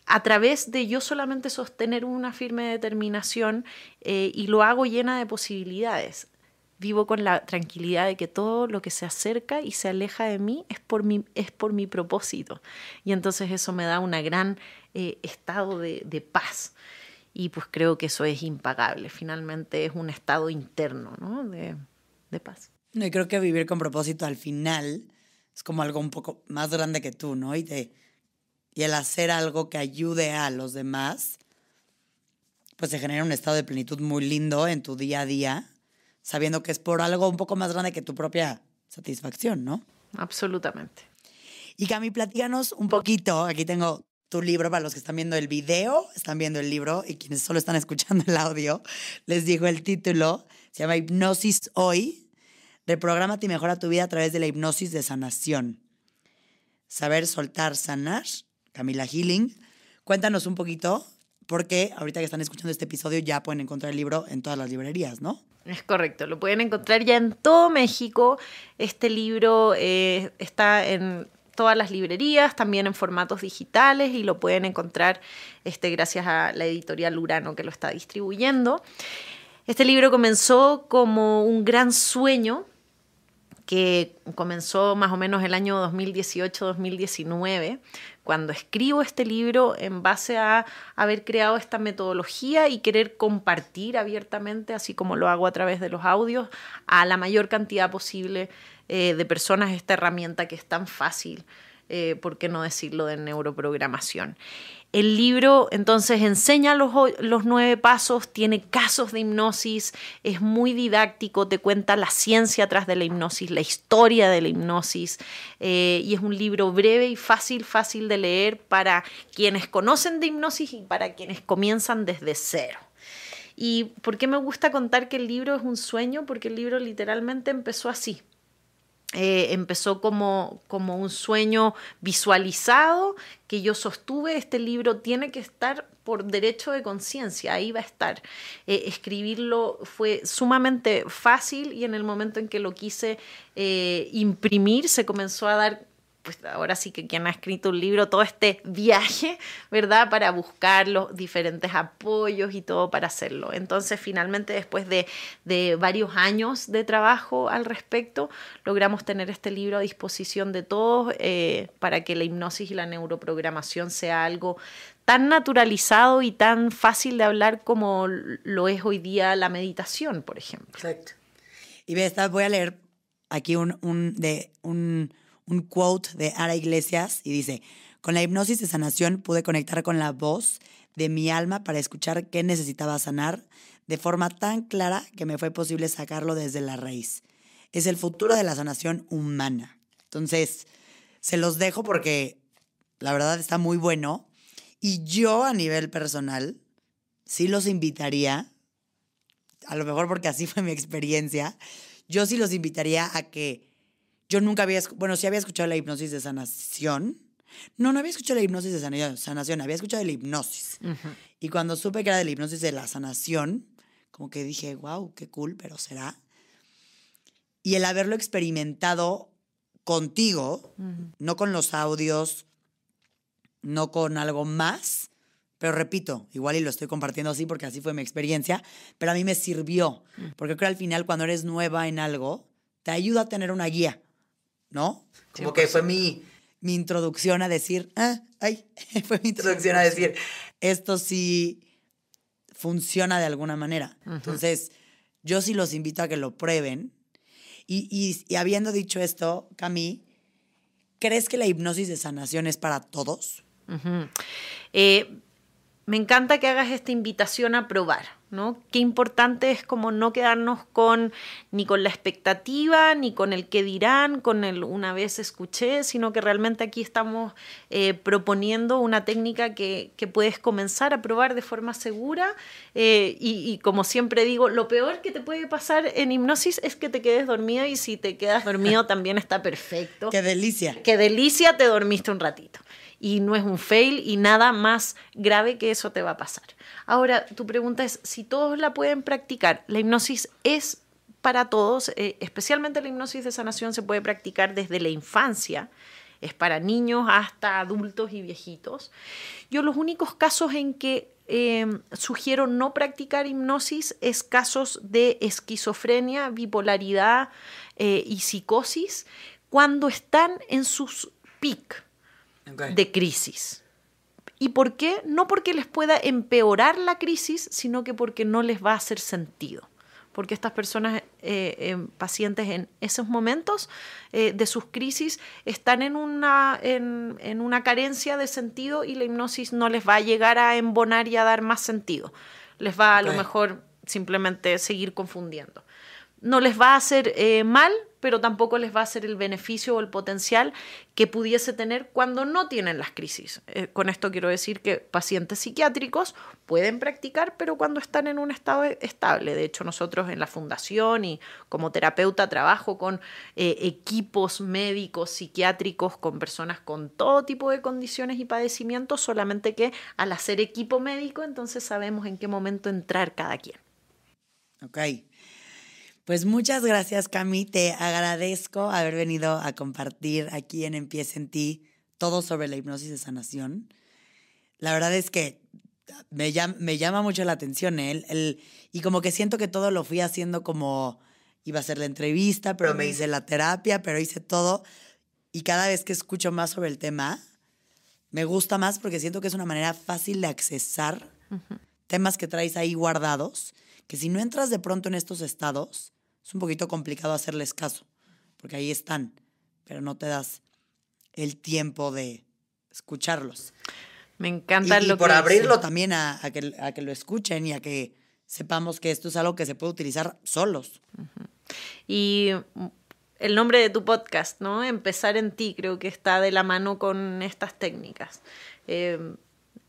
a través de yo solamente sostener una firme determinación eh, y lo hago llena de posibilidades. Vivo con la tranquilidad de que todo lo que se acerca y se aleja de mí es por mi, es por mi propósito. Y entonces eso me da un gran eh, estado de, paz. Y pues creo que eso es impagable. Finalmente es un estado interno de, de paz. Y creo que vivir con propósito al final es como algo un poco más grande que tú, ¿no? Y te y el hacer algo que ayude a los demás, pues se genera un estado de plenitud muy lindo en tu día a día, sabiendo que es por algo un poco más grande que tu propia satisfacción, ¿no? Absolutamente. Y Cami, platícanos un poquito, aquí tengo tu libro para los que están viendo el video, están viendo el libro y quienes solo están escuchando el audio, les digo el título, se llama Hipnosis Hoy, reprográmate y mejora tu vida a través de la hipnosis de sanación. Saber soltar, sanar Camila Healing. Cuéntanos un poquito, porque ahorita que están escuchando este episodio ya pueden encontrar el libro en todas las librerías, ¿no? Es correcto, lo pueden encontrar ya en todo México. Este libro eh, está en todas las librerías, también en formatos digitales y lo pueden encontrar este, gracias a la editorial Urano que lo está distribuyendo. Este libro comenzó como un gran sueño que comenzó más o menos el año 2018-2019, cuando escribo este libro en base a haber creado esta metodología y querer compartir abiertamente, así como lo hago a través de los audios, a la mayor cantidad posible eh, de personas esta herramienta que es tan fácil, eh, ¿por qué no decirlo?, de neuroprogramación. El libro entonces enseña los, los, nueve pasos, tiene casos de hipnosis, es muy didáctico, te cuenta la ciencia atrás de la hipnosis, la historia de la hipnosis, eh, y es un libro breve y fácil, fácil de leer para quienes conocen de hipnosis y para quienes comienzan desde cero. ¿Y por qué me gusta contar que el libro es un sueño? Porque el libro literalmente empezó así. Eh, empezó como, como un sueño visualizado que yo sostuve. Este libro tiene que estar por derecho de conciencia, ahí va a estar. Eh, escribirlo fue sumamente fácil y en el momento en que lo quise eh, imprimir se comenzó a dar pues ahora sí que quien ha escrito un libro, todo este viaje, ¿verdad? Para buscar los diferentes apoyos y todo para hacerlo. Entonces, finalmente, después de, varios años de trabajo al respecto, logramos tener este libro a disposición de todos eh, para que la hipnosis y la neuroprogramación sea algo tan naturalizado y tan fácil de hablar como lo es hoy día la meditación, por ejemplo. Exacto. Y voy a leer aquí un, un de un un quote de Ara Iglesias y dice, con la hipnosis de sanación pude conectar con la voz de mi alma para escuchar qué necesitaba sanar de forma tan clara que me fue posible sacarlo desde la raíz. Es el futuro de la sanación humana. Entonces, se los dejo porque la verdad está muy bueno. Y yo a nivel personal, sí los invitaría, a lo mejor porque así fue mi experiencia, yo sí los invitaría a que yo nunca había, bueno, sí había escuchado la hipnosis de sanación. No, no había escuchado la hipnosis de sanación, había escuchado de la hipnosis. Y cuando supe que era de la hipnosis de la sanación, como que dije, wow, qué cool, pero será. Y el haberlo experimentado contigo, no con los audios, no con algo más, pero repito, igual y lo estoy compartiendo así porque así fue mi experiencia, pero a mí me sirvió, porque creo que al final cuando eres nueva en algo, te ayuda a tener una guía. ¿No? Como que fue mi, mi introducción a decir, ah, ay, fue mi introducción a decir, esto sí funciona de alguna manera. Entonces, yo sí los invito a que lo prueben. Y, y, y habiendo dicho esto, Cami, ¿crees que la hipnosis de sanación es para todos? eh, me encanta que hagas esta invitación a probar, ¿no? Qué importante es como no quedarnos con ni con la expectativa, ni con el que dirán, con el una vez escuché, sino que realmente aquí estamos eh, proponiendo una técnica que, que, puedes comenzar a probar de forma segura eh, y, y, como siempre digo, lo peor que te puede pasar en hipnosis es que te quedes dormido y si te quedas dormido también está perfecto. ¡Qué delicia! ¡Qué delicia! Te dormiste un ratito y no es un fail y nada más grave que eso te va a pasar. Ahora, tu pregunta es si todos la pueden practicar. La hipnosis es para todos, eh, especialmente la hipnosis de sanación se puede practicar desde la infancia. Es para niños hasta adultos y viejitos. Yo los únicos casos en que eh, sugiero no practicar hipnosis es casos de esquizofrenia, bipolaridad eh, y psicosis cuando están en sus pic, okay. de crisis. ¿Y por qué? No porque les pueda empeorar la crisis, sino que porque no les va a hacer sentido. Porque estas personas, eh, eh, pacientes en esos momentos eh, de sus crisis, están en una, en, en una carencia de sentido y la hipnosis no les va a llegar a embonar y a dar más sentido. Les va a okay. lo mejor simplemente seguir confundiendo. No les va a hacer mal, pero tampoco les va a hacer el beneficio o el potencial que pudiese tener cuando no tienen las crisis. Eh, con esto quiero decir que pacientes psiquiátricos pueden practicar, pero cuando están en un estado estable. De hecho, nosotros en la fundación y como terapeuta trabajo con eh, equipos médicos, psiquiátricos, con personas con todo tipo de condiciones y padecimientos, solamente que al hacer equipo médico, entonces sabemos en qué momento entrar cada quien. Ok. Pues muchas gracias, Cami. Te agradezco haber venido a compartir aquí en Empieza en ti todo sobre la hipnosis de sanación. La verdad es que me llama, me llama mucho la atención él, el, y como que siento que todo lo fui haciendo como iba a hacer la entrevista, pero me hice la terapia, pero hice todo. Y cada vez que escucho más sobre el tema, me gusta más porque siento que es una manera fácil de accesar uh -huh. temas que traes ahí guardados, que si no entras de pronto en estos estados, es un poquito complicado hacerles caso, porque ahí están, pero no te das el tiempo de escucharlos. Me encanta y, lo y por que abrirlo dice. también a, a, que, a que lo escuchen y a que sepamos que esto es algo que se puede utilizar solos. Uh -huh. Y el nombre de tu podcast, ¿no? Empezar en ti, creo que está de la mano con estas técnicas. Eh,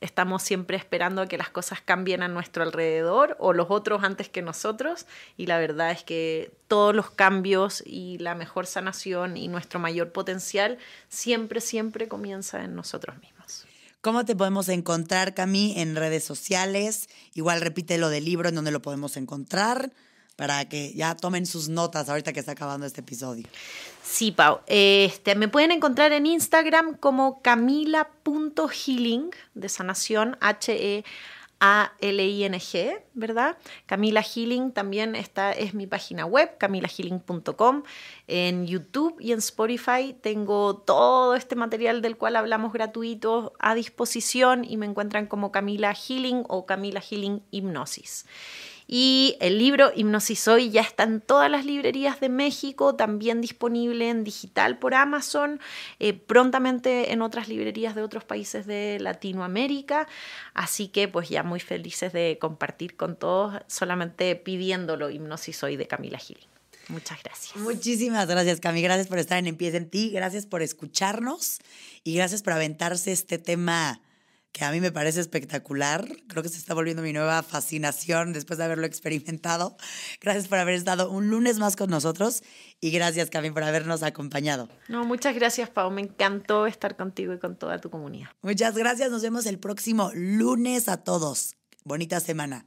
estamos siempre esperando a que las cosas cambien a nuestro alrededor o los otros antes que nosotros y la verdad es que todos los cambios y la mejor sanación y nuestro mayor potencial siempre, siempre comienza en nosotros mismos. ¿Cómo te podemos encontrar, Cami, en redes sociales? Igual repite lo del libro en donde lo podemos encontrar para que ya tomen sus notas ahorita que está acabando este episodio. Sí, Pau. Este, me pueden encontrar en Instagram como camila.healing de sanación, H-E. A-L-I-N-G, ¿verdad? Camila Healing también está, es mi página web, camilahealing.com. En YouTube y en Spotify tengo todo este material del cual hablamos gratuito a disposición y me encuentran como Camila Healing o Camila Healing Hipnosis. Y el libro Hipnosis Hoy ya está en todas las librerías de México, también disponible en digital por Amazon, eh, prontamente en otras librerías de otros países de Latinoamérica. Así que pues ya muy felices de compartir con todos, solamente pidiéndolo Hipnosis Hoy de Camila Healing. Muchas gracias. Muchísimas gracias, Cami. Gracias por estar en Empieza en Ti. Gracias por escucharnos y gracias por aventarse este tema que a mí me parece espectacular. Creo que se está volviendo mi nueva fascinación después de haberlo experimentado. Gracias por haber estado un lunes más con nosotros y gracias, Cami, por habernos acompañado. No, muchas gracias, Pau. Me encantó estar contigo y con toda tu comunidad. Muchas gracias. Nos vemos el próximo lunes a todos. Bonita semana.